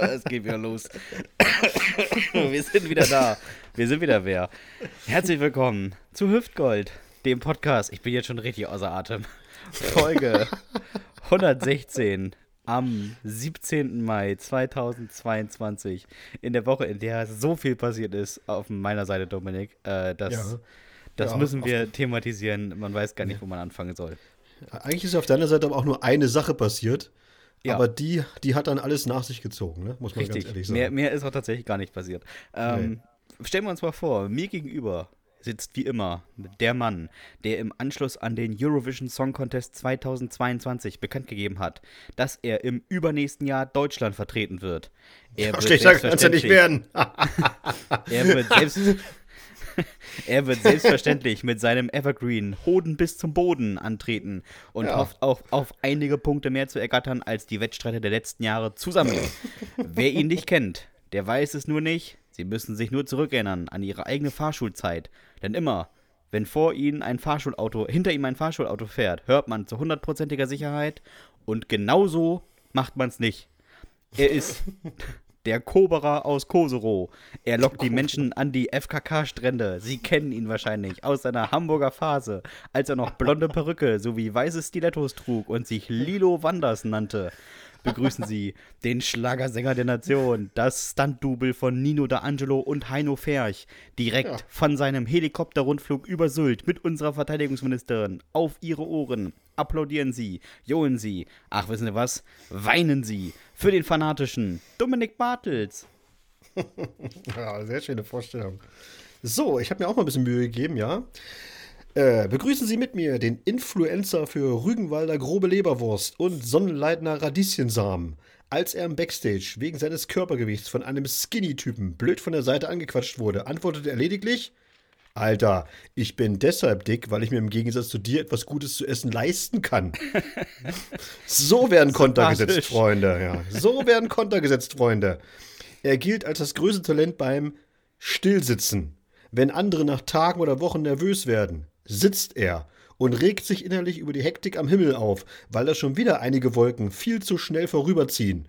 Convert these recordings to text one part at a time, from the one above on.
es geht wieder los. Wir sind wieder da. Wir sind wieder wer. Herzlich willkommen zu Hüftgold, dem Podcast. Ich bin jetzt schon richtig außer Atem. Folge 116 am 17. Mai 2022. In der Woche, in der so viel passiert ist, auf meiner Seite, Dominik. Äh, das ja. das ja, müssen wir thematisieren. Man weiß gar nicht, wo man anfangen soll. Eigentlich ist auf deiner Seite aber auch nur eine Sache passiert. Ja. Aber die, die hat dann alles nach sich gezogen, ne? muss man Richtig. ganz ehrlich sagen. Mehr, mehr ist auch tatsächlich gar nicht passiert. Ähm, nee. Stellen wir uns mal vor, mir gegenüber sitzt wie immer der Mann, der im Anschluss an den Eurovision Song Contest 2022 bekannt gegeben hat, dass er im übernächsten Jahr Deutschland vertreten wird. Er ja, wird schlechter kann es ja nicht werden. er wird selbst er wird selbstverständlich mit seinem Evergreen Hoden bis zum Boden antreten und ja. hofft auch auf einige Punkte mehr zu ergattern als die Wettstreiter der letzten Jahre zusammen. Wer ihn nicht kennt, der weiß es nur nicht. Sie müssen sich nur zurückerinnern an ihre eigene Fahrschulzeit. Denn immer, wenn vor ihnen ein Fahrschulauto, hinter ihm ein Fahrschulauto fährt, hört man zu hundertprozentiger Sicherheit und genauso macht man es nicht. Er ist der Koberer aus Koserow. Er lockt die Menschen an die FKK-Strände. Sie kennen ihn wahrscheinlich aus seiner Hamburger Phase, als er noch blonde Perücke sowie weiße Stilettos trug und sich Lilo Wanders nannte. Begrüßen Sie den Schlagersänger der Nation, das Stunt-Double von Nino D'Angelo und Heino Ferch, direkt ja. von seinem Helikopterrundflug über Sylt mit unserer Verteidigungsministerin auf Ihre Ohren. Applaudieren Sie, johlen Sie, ach wissen Sie was, weinen Sie für den fanatischen Dominik Bartels. ja, sehr schöne Vorstellung. So, ich habe mir auch mal ein bisschen Mühe gegeben, ja. Äh, begrüßen Sie mit mir den Influencer für Rügenwalder grobe Leberwurst und Sonnenleitner Radieschensamen. Als er im Backstage wegen seines Körpergewichts von einem Skinny-Typen blöd von der Seite angequatscht wurde, antwortete er lediglich: Alter, ich bin deshalb dick, weil ich mir im Gegensatz zu dir etwas Gutes zu essen leisten kann. so werden Konter gesetzt, Freunde. Ja. So werden Konter gesetzt, Freunde. Er gilt als das größte Talent beim Stillsitzen. Wenn andere nach Tagen oder Wochen nervös werden, sitzt er und regt sich innerlich über die Hektik am Himmel auf, weil da schon wieder einige Wolken viel zu schnell vorüberziehen.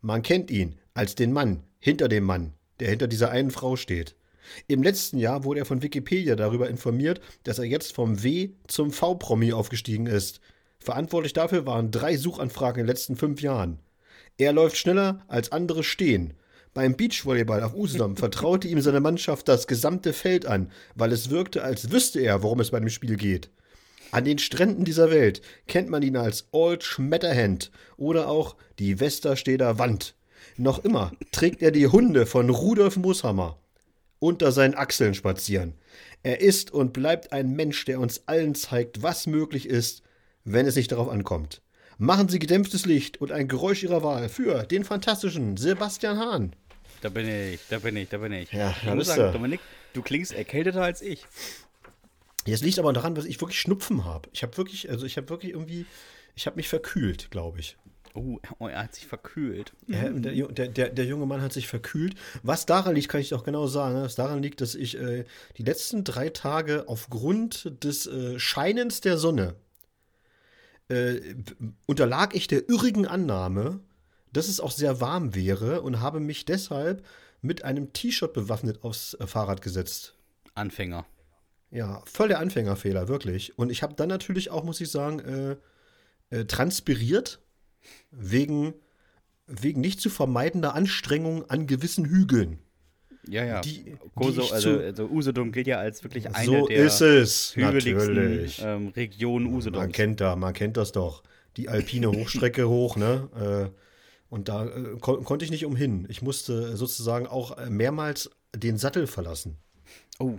Man kennt ihn als den Mann hinter dem Mann, der hinter dieser einen Frau steht. Im letzten Jahr wurde er von Wikipedia darüber informiert, dass er jetzt vom W zum V-Promi aufgestiegen ist. Verantwortlich dafür waren drei Suchanfragen in den letzten fünf Jahren. Er läuft schneller als andere stehen. Beim Beachvolleyball auf Usedom vertraute ihm seine Mannschaft das gesamte Feld an, weil es wirkte, als wüsste er, worum es bei dem Spiel geht. An den Stränden dieser Welt kennt man ihn als Old Schmetterhand oder auch die Westersteder Wand. Noch immer trägt er die Hunde von Rudolf Mooshammer unter seinen Achseln spazieren. Er ist und bleibt ein Mensch, der uns allen zeigt, was möglich ist, wenn es nicht darauf ankommt. Machen Sie gedämpftes Licht und ein Geräusch Ihrer Wahl für den fantastischen Sebastian Hahn. Da bin ich, da bin ich, da bin ich. Ja, ich muss sagen, Dominik, du klingst erkälteter als ich. Jetzt liegt aber daran, dass ich wirklich Schnupfen habe. Ich habe wirklich, also ich habe wirklich irgendwie, ich habe mich verkühlt, glaube ich. Oh, oh, er hat sich verkühlt. Ja, der, der, der, der, junge Mann hat sich verkühlt. Was daran liegt, kann ich auch genau sagen. Was daran liegt, dass ich äh, die letzten drei Tage aufgrund des äh, Scheinens der Sonne äh, unterlag ich der irrigen Annahme, dass es auch sehr warm wäre und habe mich deshalb mit einem T-Shirt bewaffnet aufs äh, Fahrrad gesetzt. Anfänger. Ja, voll der Anfängerfehler, wirklich. Und ich habe dann natürlich auch, muss ich sagen, äh, äh, transpiriert wegen, wegen nicht zu vermeidender Anstrengung an gewissen Hügeln. Ja, ja. Die, Koso, die also, also Usedom gilt ja als wirklich eine so der ist es, hügeligsten ähm, Regionen Usedoms. Man kennt da, man kennt das doch. Die alpine Hochstrecke hoch, ne? Äh, und da äh, kon konnte ich nicht umhin. Ich musste sozusagen auch äh, mehrmals den Sattel verlassen. Oh.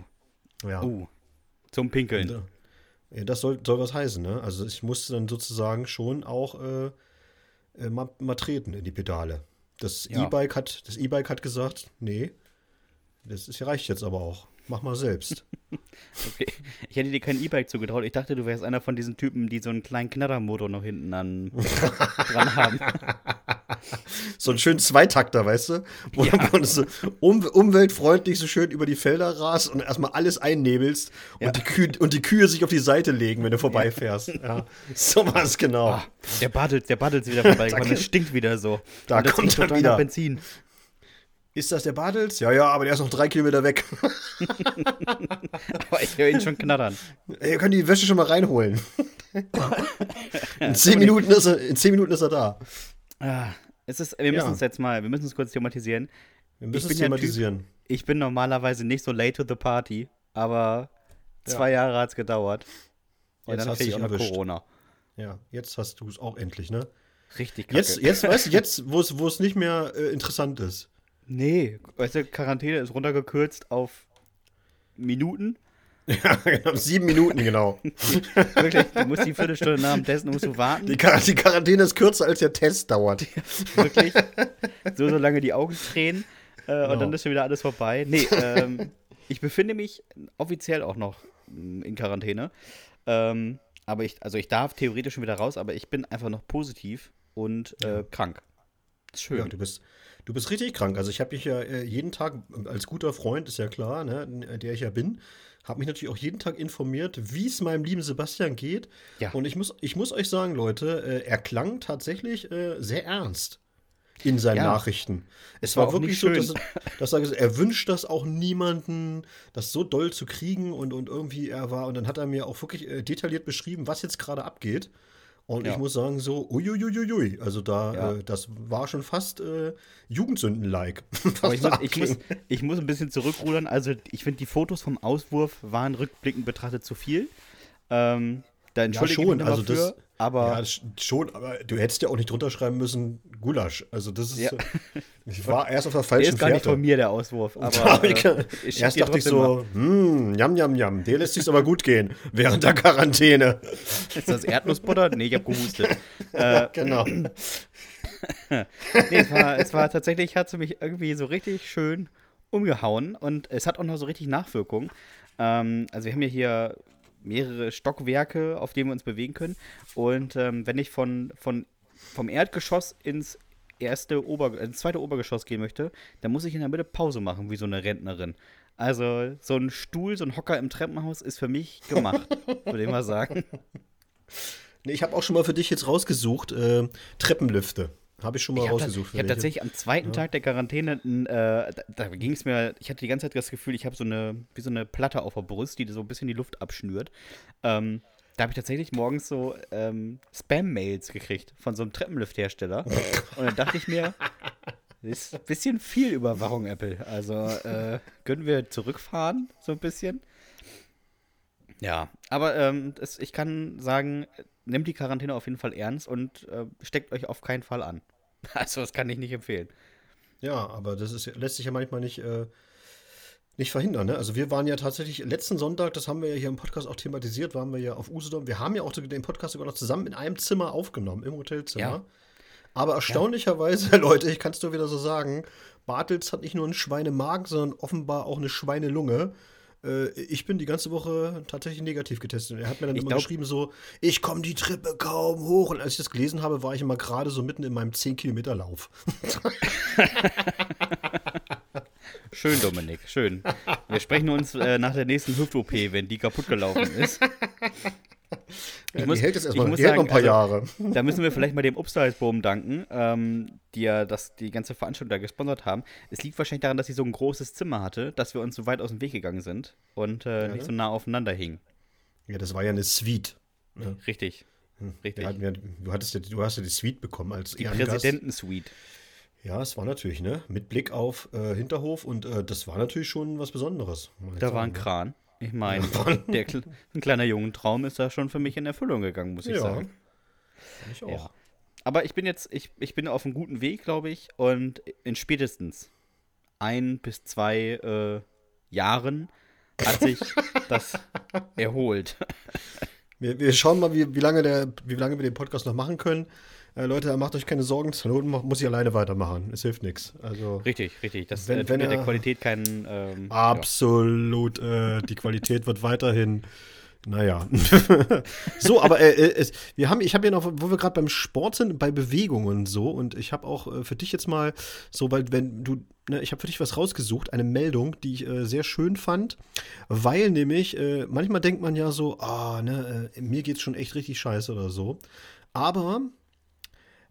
Ja. Oh. Zum Pinkeln. Und, äh, ja, das soll, soll was heißen, ne? Also ich musste dann sozusagen schon auch äh, äh, mal, mal, treten in die Pedale. Das ja. E-Bike hat, das E-Bike hat gesagt, nee, das ist, reicht jetzt aber auch. Mach mal selbst. okay. Ich hätte dir kein E-Bike zugetraut. Ich dachte, du wärst einer von diesen Typen, die so einen kleinen Knattermotor noch hinten an, dran haben. So einen schönen Zweitakter, weißt du? Wo, ja. du so um, umweltfreundlich so schön über die Felder rast und erstmal alles einnebelst ja. und, die Kühe, und die Kühe sich auf die Seite legen, wenn du vorbeifährst. Ja, ja. so war es genau. Ah, der Baddelt, der Baddelt wieder vorbei. das stinkt wieder so. Da kommt dann wieder Benzin. Ist das der Badels? Ja, ja, aber der ist noch drei Kilometer weg. aber ich höre ihn schon knattern. Ihr könnt die Wäsche schon mal reinholen. in, zehn Minuten ist er, in zehn Minuten ist er da. Ah, es ist, wir müssen ja. es jetzt mal, wir müssen es kurz thematisieren. Wir müssen es thematisieren. Typ, ich bin normalerweise nicht so late to the party, aber zwei ja. Jahre hat es gedauert. Und jetzt dann kriege ich auch noch Corona. Ja, jetzt hast du es auch endlich, ne? Richtig kacke. Jetzt, jetzt weißt du, jetzt, wo es nicht mehr äh, interessant ist. Nee, weißt du, Quarantäne ist runtergekürzt auf Minuten. Ja, genau, sieben Minuten, genau. Wirklich, du musst die Viertelstunde nach dem Testen musst du warten. Die, Quar die Quarantäne ist kürzer, als der Test dauert. Wirklich. So, so lange die Augen tränen äh, genau. und dann ist schon wieder alles vorbei. Nee, ähm, ich befinde mich offiziell auch noch in Quarantäne. Ähm, aber ich, also ich darf theoretisch schon wieder raus, aber ich bin einfach noch positiv und äh, krank. Schön. Ja, du bist, Du bist richtig krank. Also ich habe mich ja äh, jeden Tag als guter Freund, ist ja klar, ne, der ich ja bin, habe mich natürlich auch jeden Tag informiert, wie es meinem lieben Sebastian geht. Ja. Und ich muss, ich muss euch sagen, Leute, äh, er klang tatsächlich äh, sehr ernst in seinen ja. Nachrichten. Es war, war wirklich so, dass, dass, er er wünscht das auch niemanden, das so doll zu kriegen und, und irgendwie er war. Und dann hat er mir auch wirklich äh, detailliert beschrieben, was jetzt gerade abgeht. Und ja. ich muss sagen, so, uiuiuiui, also da, ja. äh, das war schon fast äh, Jugendsünden-like. Aber ich muss, ich, muss, ich muss ein bisschen zurückrudern. Also, ich finde, die Fotos vom Auswurf waren rückblickend betrachtet zu viel. Ähm, da entschuldige ja, schon. also das, aber ja, schon, aber du hättest ja auch nicht drunter schreiben müssen, Gulasch. Also das ist, ja. ich war erst auf der falschen Der ist gar Fährte. nicht von mir, der Auswurf. Aber, äh, ich erst dachte ich so, hm, jam, jam, jam, der lässt sich aber gut gehen, während der Quarantäne. Ist das Erdnussbutter? Nee, ich hab gehustet. äh, genau. nee, es war, es war tatsächlich, hat sie mich irgendwie so richtig schön umgehauen und es hat auch noch so richtig Nachwirkungen. Ähm, also wir haben ja hier mehrere Stockwerke, auf denen wir uns bewegen können. Und ähm, wenn ich von, von, vom Erdgeschoss ins erste Ober, ins zweite Obergeschoss gehen möchte, dann muss ich in der Mitte Pause machen, wie so eine Rentnerin. Also so ein Stuhl, so ein Hocker im Treppenhaus ist für mich gemacht, würde ich mal sagen. Nee, ich habe auch schon mal für dich jetzt rausgesucht, äh, Treppenlüfte. Habe ich schon mal ich rausgesucht. ich habe tatsächlich am zweiten ja. Tag der Quarantäne, äh, da, da ging es mir, ich hatte die ganze Zeit das Gefühl, ich habe so eine, wie so eine Platte auf der Brust, die so ein bisschen die Luft abschnürt. Ähm, da habe ich tatsächlich morgens so ähm, Spam-Mails gekriegt von so einem Treppenlifthersteller. Und dann dachte ich mir, das ist ein bisschen viel Überwachung, Apple. Also äh, können wir zurückfahren, so ein bisschen. Ja, aber ähm, das, ich kann sagen, nehmt die Quarantäne auf jeden Fall ernst und äh, steckt euch auf keinen Fall an. Also, das kann ich nicht empfehlen. Ja, aber das ist, lässt sich ja manchmal nicht, äh, nicht verhindern. Ne? Also, wir waren ja tatsächlich letzten Sonntag, das haben wir ja hier im Podcast auch thematisiert, waren wir ja auf Usedom. Wir haben ja auch den Podcast sogar noch zusammen in einem Zimmer aufgenommen, im Hotelzimmer. Ja. Aber erstaunlicherweise, ja. Leute, ich kann es nur wieder so sagen, Bartels hat nicht nur einen Schweinemagen, sondern offenbar auch eine Schweinelunge. Äh, ich bin die ganze Woche tatsächlich negativ getestet. Er hat mir dann ich immer glaub, geschrieben so, ich komme die Treppe kaum hoch. Und als ich das gelesen habe, war ich immer gerade so mitten in meinem 10-Kilometer-Lauf. schön, Dominik, schön. Wir sprechen uns äh, nach der nächsten Hüft-OP, wenn die kaputt gelaufen ist. Ich muss, die hält jetzt erstmal sagen, noch ein paar also, Jahre. Da müssen wir vielleicht mal dem Upstyles-Boom danken, ähm, die ja das, die ganze Veranstaltung da gesponsert haben. Es liegt wahrscheinlich daran, dass sie so ein großes Zimmer hatte, dass wir uns so weit aus dem Weg gegangen sind und äh, ja. nicht so nah aufeinander hingen. Ja, das war ja eine Suite. Ne? Richtig. Hm. Richtig. Ja, du, hattest ja, du hast ja die Suite bekommen als Die Präsidentensuite. Ja, es war natürlich, ne? Mit Blick auf äh, Hinterhof und äh, das war natürlich schon was Besonderes. Da war ein ne? Kran. Ich meine, der, ein kleiner Jungentraum ist da schon für mich in Erfüllung gegangen, muss ich ja. sagen. Ich auch. Ja. Aber ich bin jetzt, ich, ich bin auf einem guten Weg, glaube ich, und in spätestens ein bis zwei äh, Jahren hat sich das erholt. Wir, wir, schauen mal, wie, wie, lange der, wie lange wir den Podcast noch machen können äh, Leute, macht euch keine Sorgen, zur Not muss ich alleine weitermachen. Es hilft nichts. Also, richtig, richtig. Das wenn, äh, wenn er, der Qualität keinen. Ähm, absolut. Ja. Äh, die Qualität wird weiterhin Naja. so, aber äh, äh, es, wir haben, ich habe ja noch, wo wir gerade beim Sport sind, bei Bewegungen und so, und ich habe auch äh, für dich jetzt mal, so, weil wenn du, ne, ich habe für dich was rausgesucht, eine Meldung, die ich äh, sehr schön fand, weil nämlich, äh, manchmal denkt man ja so, ah, ne, mir geht's schon echt richtig scheiße oder so. Aber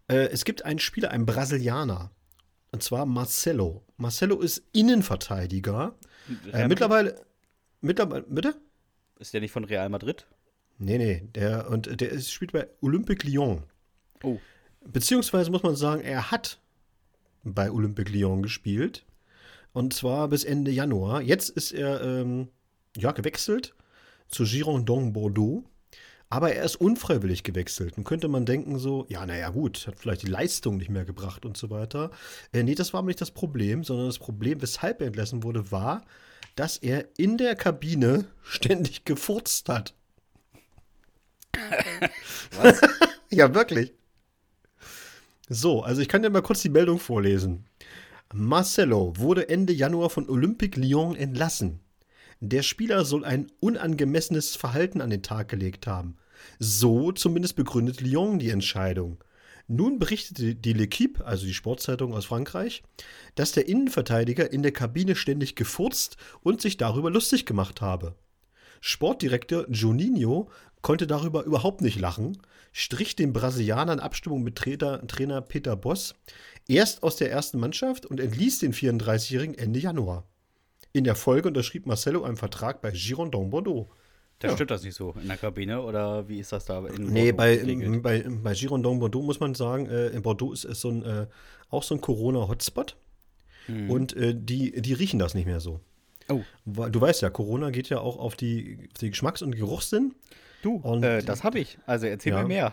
es gibt einen Spieler, einen Brasilianer, und zwar Marcelo. Marcelo ist Innenverteidiger. mittlerweile, mittlerweile, bitte? Ist der nicht von Real Madrid? Nee, nee, der, und der ist, spielt bei Olympique Lyon. Oh. Beziehungsweise muss man sagen, er hat bei Olympique Lyon gespielt. Und zwar bis Ende Januar. Jetzt ist er ähm, ja, gewechselt zu Girondin Bordeaux. Aber er ist unfreiwillig gewechselt. Nun könnte man denken so, ja, naja gut, hat vielleicht die Leistung nicht mehr gebracht und so weiter. Äh, nee, das war aber nicht das Problem, sondern das Problem, weshalb er entlassen wurde, war, dass er in der Kabine ständig gefurzt hat. Was? ja, wirklich. So, also ich kann dir mal kurz die Meldung vorlesen. Marcelo wurde Ende Januar von Olympique Lyon entlassen. Der Spieler soll ein unangemessenes Verhalten an den Tag gelegt haben. So zumindest begründet Lyon die Entscheidung. Nun berichtete die L'Equipe, also die Sportzeitung aus Frankreich, dass der Innenverteidiger in der Kabine ständig gefurzt und sich darüber lustig gemacht habe. Sportdirektor Juninho konnte darüber überhaupt nicht lachen, strich den Brasilianer in Abstimmung mit Trainer, Trainer Peter Boss erst aus der ersten Mannschaft und entließ den 34-Jährigen Ende Januar. In der Folge unterschrieb Marcelo einen Vertrag bei Girondin Bordeaux. Da ja. stimmt das nicht so in der Kabine oder wie ist das da? In nee, bei, bei, bei Girondin Bordeaux muss man sagen, äh, in Bordeaux ist es so ein, äh, auch so ein Corona-Hotspot. Mhm. Und äh, die, die riechen das nicht mehr so. Oh. Du weißt ja, Corona geht ja auch auf die, auf die Geschmacks- und Geruchssinn. Du, und, äh, das habe ich. Also erzähl ja. mir mehr.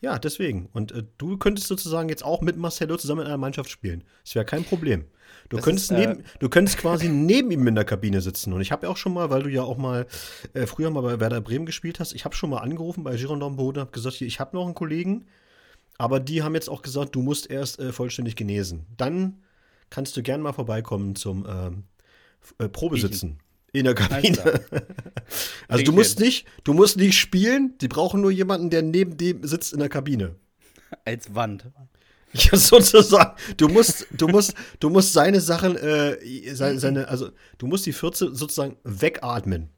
Ja, deswegen. Und äh, du könntest sozusagen jetzt auch mit Marcelo zusammen in einer Mannschaft spielen. Das wäre kein Problem. Du könntest, ist, äh, neben, du könntest quasi neben ihm in der Kabine sitzen. Und ich habe ja auch schon mal, weil du ja auch mal äh, früher mal bei Werder Bremen gespielt hast, ich habe schon mal angerufen bei Girondin Boden und habe gesagt, hier, ich habe noch einen Kollegen, aber die haben jetzt auch gesagt, du musst erst äh, vollständig genesen. Dann kannst du gern mal vorbeikommen zum ähm, äh, Probesitzen. In der Kabine. also du musst nicht, du musst nicht spielen, die brauchen nur jemanden, der neben dem sitzt in der Kabine. Als Wand. Ja, sozusagen. Du musst, du musst, du musst seine Sachen, äh, seine, seine, also du musst die Fürze sozusagen wegatmen.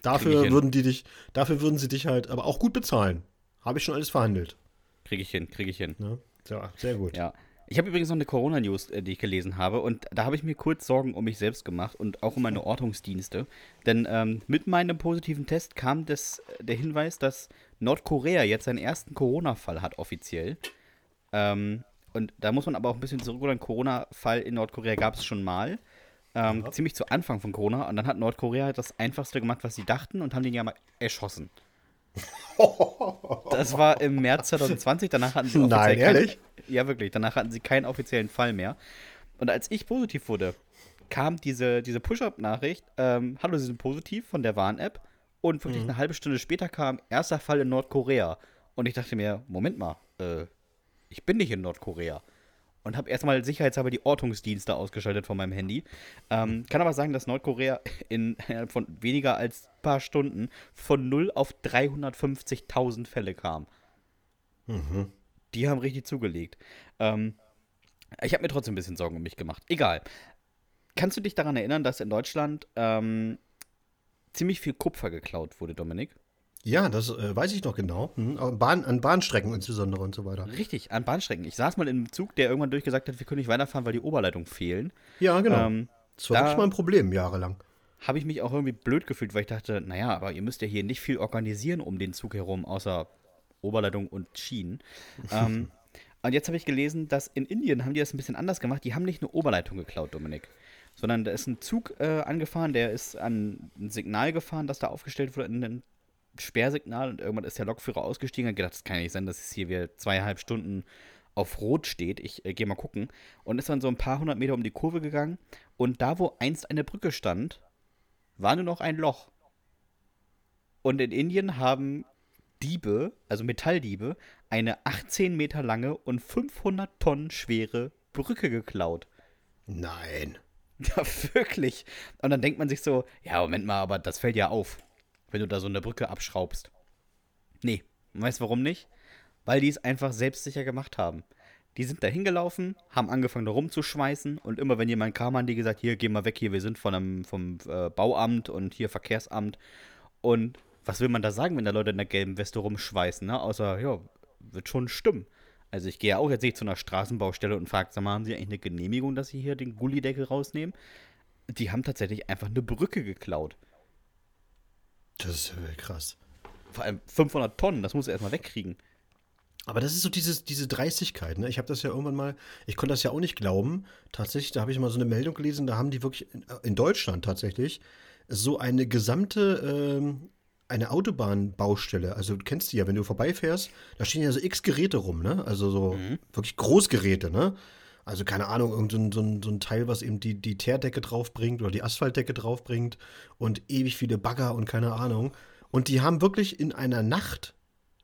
Dafür würden die dich, dafür würden sie dich halt aber auch gut bezahlen. Habe ich schon alles verhandelt. Kriege ich hin, kriege ich hin. Ja, sehr gut. Ja. Ich habe übrigens noch eine Corona-News, äh, die ich gelesen habe, und da habe ich mir kurz Sorgen um mich selbst gemacht und auch um meine Ortungsdienste. Denn ähm, mit meinem positiven Test kam das, äh, der Hinweis, dass Nordkorea jetzt seinen ersten Corona-Fall hat, offiziell. Ähm, und da muss man aber auch ein bisschen zurückrudern. Corona-Fall in Nordkorea gab es schon mal. Ähm, ja. Ziemlich zu Anfang von Corona. Und dann hat Nordkorea das Einfachste gemacht, was sie dachten, und haben den ja mal erschossen. Das war im März 2020. Danach hatten sie offiziell Nein, ehrlich? Ja, wirklich. Danach hatten sie keinen offiziellen Fall mehr. Und als ich positiv wurde, kam diese, diese Push-Up-Nachricht: ähm, Hallo, Sie sind positiv von der Warn-App. Und wirklich mhm. eine halbe Stunde später kam erster Fall in Nordkorea. Und ich dachte mir: Moment mal, äh, ich bin nicht in Nordkorea. Und habe erstmal sicherheitshalber die Ortungsdienste ausgeschaltet von meinem Handy. Ähm, kann aber sagen, dass Nordkorea innerhalb von weniger als ein paar Stunden von 0 auf 350.000 Fälle kam. Mhm. Die haben richtig zugelegt. Ähm, ich habe mir trotzdem ein bisschen Sorgen um mich gemacht. Egal. Kannst du dich daran erinnern, dass in Deutschland ähm, ziemlich viel Kupfer geklaut wurde, Dominik? Ja, das äh, weiß ich noch genau. Hm, Bahn, an Bahnstrecken insbesondere und so weiter. Richtig, an Bahnstrecken. Ich saß mal im Zug, der irgendwann durchgesagt hat, wir können nicht weiterfahren, weil die Oberleitungen fehlen. Ja, genau. Ähm, das war da wirklich mal ein Problem, jahrelang. Habe ich mich auch irgendwie blöd gefühlt, weil ich dachte, naja, aber ihr müsst ja hier nicht viel organisieren um den Zug herum, außer Oberleitung und Schienen. ähm, und jetzt habe ich gelesen, dass in Indien haben die das ein bisschen anders gemacht. Die haben nicht eine Oberleitung geklaut, Dominik sondern da ist ein Zug äh, angefahren, der ist an ein Signal gefahren, das da aufgestellt wurde in den Sperrsignal und irgendwann ist der Lokführer ausgestiegen und gedacht, das kann nicht sein, dass es hier wieder zweieinhalb Stunden auf Rot steht. Ich äh, gehe mal gucken. Und ist dann so ein paar hundert Meter um die Kurve gegangen. Und da, wo einst eine Brücke stand, war nur noch ein Loch. Und in Indien haben Diebe, also Metalldiebe, eine 18 Meter lange und 500 Tonnen schwere Brücke geklaut. Nein. Ja, wirklich. Und dann denkt man sich so, ja, Moment mal, aber das fällt ja auf. wenn du da so eine Brücke abschraubst. Nee, weißt du warum nicht? Weil die es einfach selbstsicher gemacht haben. Die sind da hingelaufen, haben angefangen da rumzuschmeißen und immer wenn jemand kam, haben die gesagt, hier, geh mal weg, hier, wir sind von einem, vom äh, Bauamt und hier Verkehrsamt. Und was will man da sagen, wenn da Leute in der gelben Weste rumschweißen, ne? Außer, ja, wird schon stimmen. Also ich gehe ja auch jetzt nicht zu einer Straßenbaustelle und frage, sag mal, haben Sie eigentlich eine Genehmigung, dass Sie hier den Gullideckel rausnehmen? Die haben tatsächlich einfach eine Brücke geklaut. Das ist ja krass. Vor allem 500 Tonnen, das muss er erstmal wegkriegen. Aber das ist so dieses, diese Dreistigkeit, ne? Ich habe das ja irgendwann mal, ich konnte das ja auch nicht glauben. Tatsächlich, da habe ich mal so eine Meldung gelesen, da haben die wirklich in, in Deutschland tatsächlich so eine gesamte, ähm, eine Autobahnbaustelle. Also du kennst die ja, wenn du vorbeifährst, da stehen ja so x Geräte rum, ne? Also so mhm. wirklich Großgeräte, ne? Also keine Ahnung, irgendein so ein, so ein Teil, was eben die, die Teerdecke draufbringt oder die Asphaltdecke draufbringt und ewig viele Bagger und keine Ahnung. Und die haben wirklich in einer Nacht,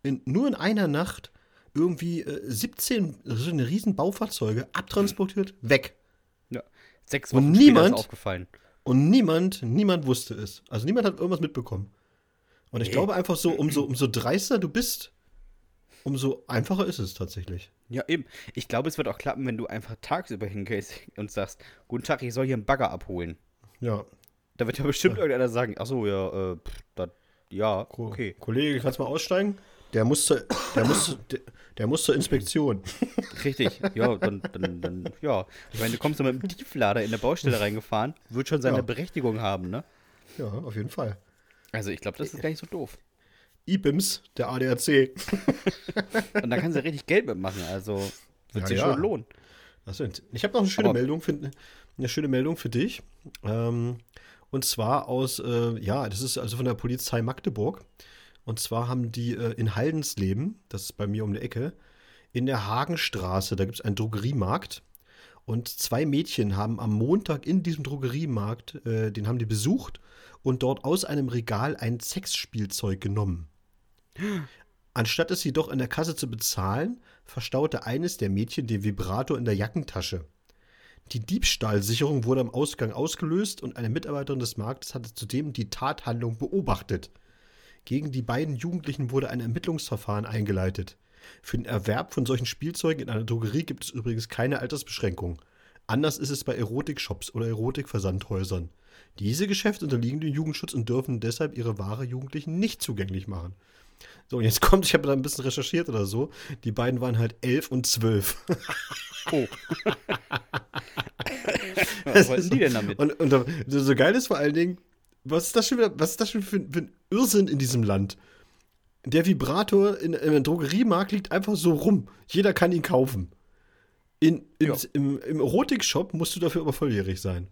in, nur in einer Nacht, irgendwie äh, 17 so eine riesen Baufahrzeuge abtransportiert, weg. Ja. Sechs Wochen und niemand, aufgefallen. Und niemand, niemand wusste es. Also niemand hat irgendwas mitbekommen. Und ich nee. glaube einfach so, umso, umso dreister du bist, umso einfacher ist es tatsächlich. Ja, eben. Ich glaube, es wird auch klappen, wenn du einfach tagsüber hingehst und sagst, guten Tag, ich soll hier einen Bagger abholen. Ja. Da wird ja bestimmt ja. irgendeiner sagen, ach so, ja, äh, pff, dat, ja, okay. Kollege, kannst du mal aussteigen? Der muss zur, der muss, der, der muss zur Inspektion. Richtig, ja, dann, dann, dann, ja. Ich meine, du kommst da mit dem Tieflader in der Baustelle reingefahren, wird schon seine ja. Berechtigung haben, ne? Ja, auf jeden Fall. Also ich glaube, das ist gar nicht so doof. IBIMS, der ADAC. Und da kannst du richtig Geld mitmachen, also wird ja, sich ja. schon lohnen. Das sind. Ich habe noch eine schöne Aber Meldung für, eine schöne Meldung für dich. Ähm, und zwar aus, äh, ja, das ist also von der Polizei Magdeburg. Und zwar haben die äh, in Haldensleben, das ist bei mir um die Ecke, in der Hagenstraße, da gibt es einen Drogeriemarkt. Und zwei Mädchen haben am Montag in diesem Drogeriemarkt, äh, den haben die besucht und dort aus einem Regal ein Sexspielzeug genommen. Anstatt es jedoch in der Kasse zu bezahlen, verstaute eines der Mädchen den Vibrator in der Jackentasche. Die Diebstahlsicherung wurde am Ausgang ausgelöst und eine Mitarbeiterin des Marktes hatte zudem die Tathandlung beobachtet. Gegen die beiden Jugendlichen wurde ein Ermittlungsverfahren eingeleitet. Für den Erwerb von solchen Spielzeugen in einer Drogerie gibt es übrigens keine Altersbeschränkung. Anders ist es bei Erotikshops oder Erotikversandhäusern. Diese Geschäfte unterliegen dem Jugendschutz und dürfen deshalb ihre Ware Jugendlichen nicht zugänglich machen. So, und jetzt kommt, ich habe da ein bisschen recherchiert oder so. Die beiden waren halt elf und zwölf. Oh. was wollten die denn damit? Und, und so geil ist vor allen Dingen, was ist das schon, wieder, was ist das schon für, für ein Irrsinn in diesem Land? Der Vibrator in, einem Drogeriemarkt liegt einfach so rum. Jeder kann ihn kaufen. In, in, ja. im, Im Erotikshop musst du dafür aber volljährig sein.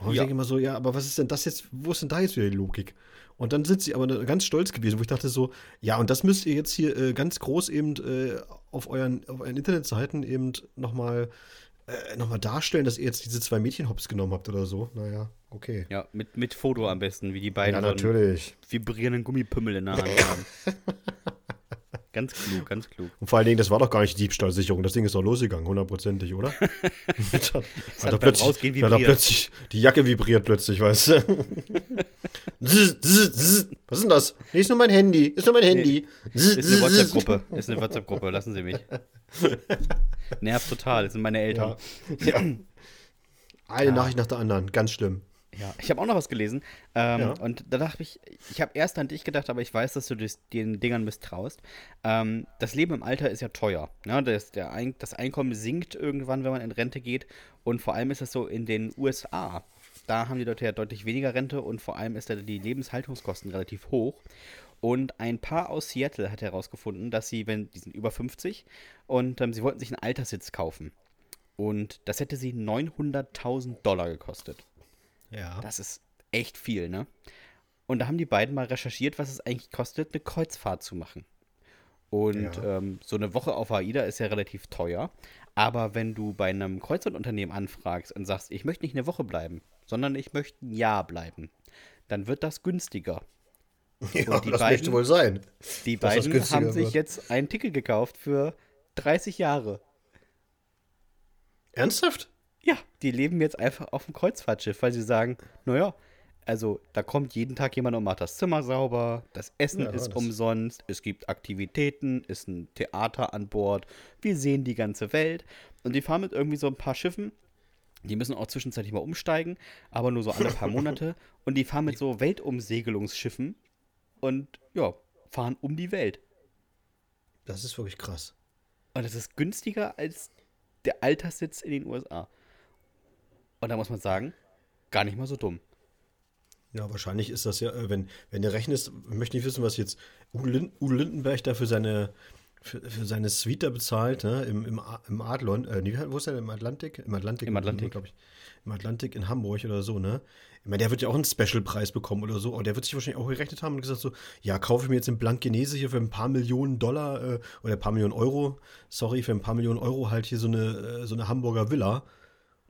Und ich denke immer so, ja, aber was ist denn das jetzt, wo ist denn da jetzt wieder die Logik? Und dann sind sie aber ganz stolz gewesen, wo ich dachte so, ja, und das müsst ihr jetzt hier äh, ganz groß eben äh, auf, euren, auf euren Internetseiten eben nochmal äh, noch darstellen, dass ihr jetzt diese zwei Mädchen hops genommen habt oder so. Naja, okay. Ja, mit, mit Foto am besten, wie die beiden ja, natürlich. vibrierenden Gummipümmel in der Hand haben. Ganz klug, ganz klug. Und vor allen Dingen, das war doch gar nicht Diebstahlsicherung. Das Ding ist doch losgegangen, hundertprozentig, oder? hat, hat, hat, plötzlich, hat plötzlich, die Jacke vibriert plötzlich, weißt du? Was ist denn das? Nee, ist nur mein Handy. Ist nur mein Handy. Nee, ist eine WhatsApp-Gruppe. Ist eine WhatsApp-Gruppe. Lassen Sie mich. Nervt total. Das sind meine Eltern. Ja. ja. Eine ja. Nachricht nach der anderen. Ganz schlimm. Ja, ich habe auch noch was gelesen. Ähm, ja. Und da dachte ich, ich habe erst an dich gedacht, aber ich weiß, dass du den Dingern misstraust. Ähm, das Leben im Alter ist ja teuer. Ne? Das, der Ein das Einkommen sinkt irgendwann, wenn man in Rente geht. Und vor allem ist das so in den USA. Da haben die Leute ja deutlich weniger Rente und vor allem ist da die Lebenshaltungskosten relativ hoch. Und ein Paar aus Seattle hat herausgefunden, dass sie, wenn, die sind über 50 und ähm, sie wollten sich einen Alterssitz kaufen. Und das hätte sie 900.000 Dollar gekostet. Ja. Das ist echt viel, ne? Und da haben die beiden mal recherchiert, was es eigentlich kostet, eine Kreuzfahrt zu machen. Und ja. ähm, so eine Woche auf AIDA ist ja relativ teuer. Aber wenn du bei einem Kreuzfahrtunternehmen anfragst und sagst, ich möchte nicht eine Woche bleiben, sondern ich möchte ein Jahr bleiben, dann wird das günstiger. Ja, das beiden, möchte wohl sein. Die beiden haben sich wird. jetzt ein Ticket gekauft für 30 Jahre. Ernsthaft? Ja, die leben jetzt einfach auf dem Kreuzfahrtschiff, weil sie sagen, naja, Also, da kommt jeden Tag jemand und macht das Zimmer sauber, das Essen ja, ist umsonst, es gibt Aktivitäten, ist ein Theater an Bord, wir sehen die ganze Welt. Und die fahren mit irgendwie so ein paar Schiffen. Die müssen auch zwischenzeitlich mal umsteigen, aber nur so alle paar Monate. Und die fahren mit so Weltumsegelungsschiffen und ja, fahren um die Welt. Das ist wirklich krass. Und das ist günstiger als der Alterssitz in den USA. Und da muss man sagen, gar nicht mal so dumm. Ja, wahrscheinlich ist das ja, äh, wenn, wenn du rechnest, ich möchte nicht wissen, was jetzt Uwe Lindenberg da für seine, für, für seine Suite da bezahlt, ne? Im, im, im Adlon, äh, wo ist er? Im Atlantik? Im Atlantik, Im Atlantik. glaube ich. Im Atlantik in Hamburg oder so, ne? Ich meine, der wird ja auch einen Special-Preis bekommen oder so, aber der wird sich wahrscheinlich auch gerechnet haben und gesagt so, ja, kaufe ich mir jetzt in Blankenese hier für ein paar Millionen Dollar äh, oder ein paar Millionen Euro, sorry, für ein paar Millionen Euro halt hier so eine, äh, so eine Hamburger Villa.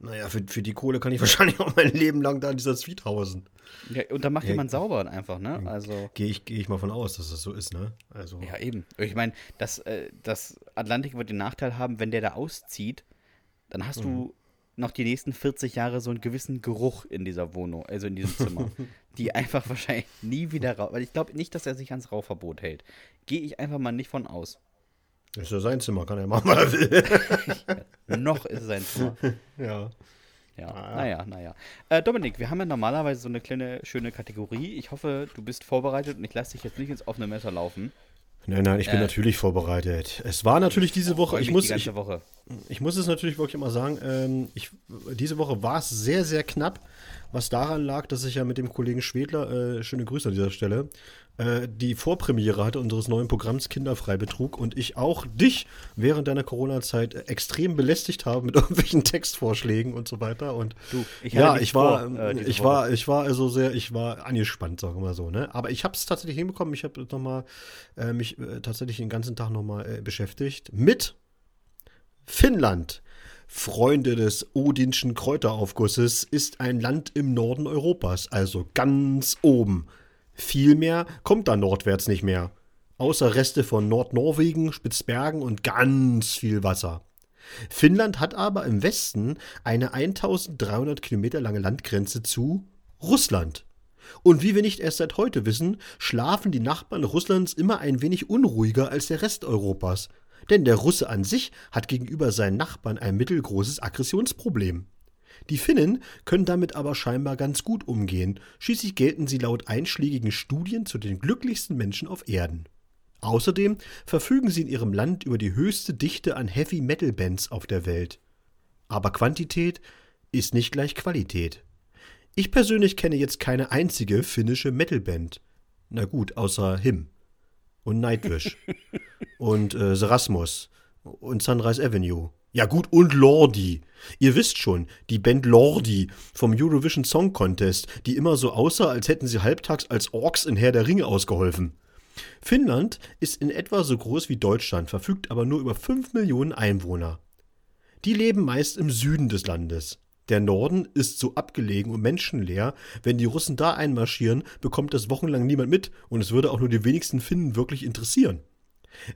Naja, für, für die Kohle kann ich wahrscheinlich auch mein Leben lang da in dieser Suite hausen. Ja, und da macht ja, jemand sauber einfach, ne? Also. Gehe ich, geh ich mal von aus, dass das so ist, ne? Also. Ja, eben. Ich meine, das, äh, das Atlantik wird den Nachteil haben, wenn der da auszieht, dann hast mhm. du noch die nächsten 40 Jahre so einen gewissen Geruch in dieser Wohnung, also in diesem Zimmer, die einfach wahrscheinlich nie wieder raus. Weil ich glaube nicht, dass er sich ans Rauchverbot hält. Gehe ich einfach mal nicht von aus. Ist ja sein Zimmer, kann er machen, was er will. noch ist es sein Zimmer. Ja. Ja, ah. naja, naja. Äh, Dominik, wir haben ja normalerweise so eine kleine, schöne Kategorie. Ich hoffe, du bist vorbereitet und ich lasse dich jetzt nicht ins offene Messer laufen. Nein, nein, ich bin äh, natürlich vorbereitet. Es war natürlich diese Woche. Ich muss, ich, Woche. ich muss es natürlich wirklich mal sagen. Ähm, ich, diese Woche war es sehr, sehr knapp, was daran lag, dass ich ja mit dem Kollegen Schwedler, äh, schöne Grüße an dieser Stelle, äh, die Vorpremiere hatte unseres neuen Programms Kinderfreibetrug und ich auch dich während deiner Corona-Zeit extrem belästigt habe mit irgendwelchen Textvorschlägen und so weiter. Und du, ich ja, ich war, vor, äh, ich war, ich war also sehr, ich war angespannt, sagen wir mal so. Ne? Aber ich habe es tatsächlich hinbekommen. Ich habe nochmal äh, mich äh, tatsächlich den ganzen Tag nochmal äh, beschäftigt mit Finnland. Freunde des Odinschen Kräuteraufgusses ist ein Land im Norden Europas, also ganz oben. Viel mehr kommt da nordwärts nicht mehr. Außer Reste von Nordnorwegen, Spitzbergen und ganz viel Wasser. Finnland hat aber im Westen eine 1300 Kilometer lange Landgrenze zu Russland. Und wie wir nicht erst seit heute wissen, schlafen die Nachbarn Russlands immer ein wenig unruhiger als der Rest Europas. Denn der Russe an sich hat gegenüber seinen Nachbarn ein mittelgroßes Aggressionsproblem. Die Finnen können damit aber scheinbar ganz gut umgehen, schließlich gelten sie laut einschlägigen Studien zu den glücklichsten Menschen auf Erden. Außerdem verfügen sie in ihrem Land über die höchste Dichte an Heavy-Metal-Bands auf der Welt. Aber Quantität ist nicht gleich Qualität. Ich persönlich kenne jetzt keine einzige finnische Metal-Band. Na gut, außer Him und Nightwish und äh, Serasmus und Sunrise Avenue ja gut, und Lordi. Ihr wisst schon, die Band Lordi vom Eurovision Song Contest, die immer so aussah, als hätten sie halbtags als Orks in Herr der Ringe ausgeholfen. Finnland ist in etwa so groß wie Deutschland, verfügt aber nur über 5 Millionen Einwohner. Die leben meist im Süden des Landes. Der Norden ist so abgelegen und menschenleer, wenn die Russen da einmarschieren, bekommt das wochenlang niemand mit und es würde auch nur die wenigsten Finnen wirklich interessieren.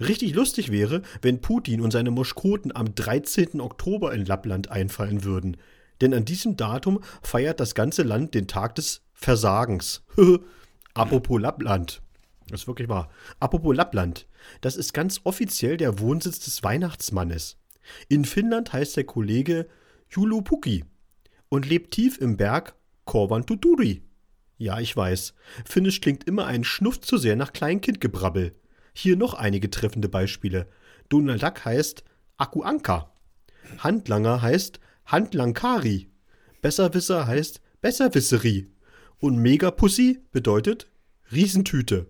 Richtig lustig wäre, wenn Putin und seine Moschkoten am 13. Oktober in Lappland einfallen würden. Denn an diesem Datum feiert das ganze Land den Tag des Versagens. Apropos Lappland. Das ist wirklich wahr. Apropos Lappland. Das ist ganz offiziell der Wohnsitz des Weihnachtsmannes. In Finnland heißt der Kollege Julupuki und lebt tief im Berg Korvantuturi. Ja, ich weiß. Finnisch klingt immer ein Schnuff zu sehr nach Kleinkindgebrabbel. Hier noch einige treffende Beispiele. Donald Duck heißt Akuanka. Handlanger heißt Handlangkari. Besserwisser heißt Besserwisserie. Und Megapussy bedeutet Riesentüte.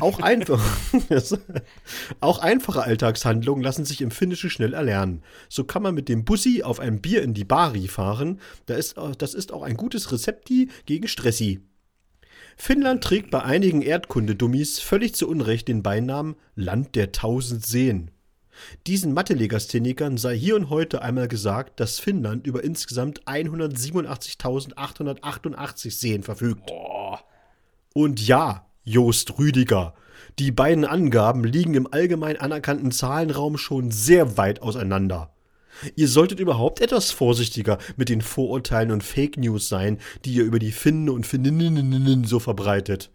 Auch, einfach, auch einfache Alltagshandlungen lassen sich im Finnischen schnell erlernen. So kann man mit dem Bussi auf ein Bier in die Bari fahren. Das ist, das ist auch ein gutes Rezepti gegen Stressi. Finnland trägt bei einigen Erdkundedummies völlig zu Unrecht den Beinamen Land der tausend Seen. Diesen Mathe-Legasthenikern sei hier und heute einmal gesagt, dass Finnland über insgesamt 187.888 Seen verfügt. Oh. Und ja, Jost Rüdiger, die beiden Angaben liegen im allgemein anerkannten Zahlenraum schon sehr weit auseinander. Ihr solltet überhaupt etwas vorsichtiger mit den Vorurteilen und Fake News sein, die ihr über die Finnen und Finninnen so verbreitet.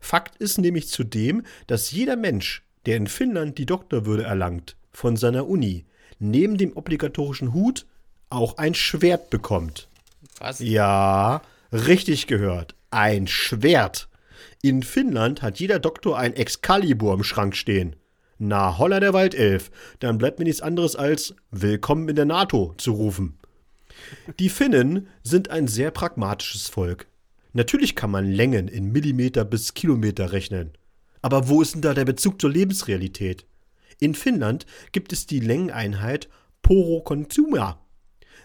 Fakt ist nämlich zudem, dass jeder Mensch, der in Finnland die Doktorwürde erlangt, von seiner Uni, neben dem obligatorischen Hut auch ein Schwert bekommt. Was? Ja, richtig gehört. Ein Schwert. In Finnland hat jeder Doktor ein Excalibur im Schrank stehen. Na, holla der Waldelf, dann bleibt mir nichts anderes als Willkommen in der NATO zu rufen. Die Finnen sind ein sehr pragmatisches Volk. Natürlich kann man Längen in Millimeter bis Kilometer rechnen. Aber wo ist denn da der Bezug zur Lebensrealität? In Finnland gibt es die Längeneinheit Porokonsuma.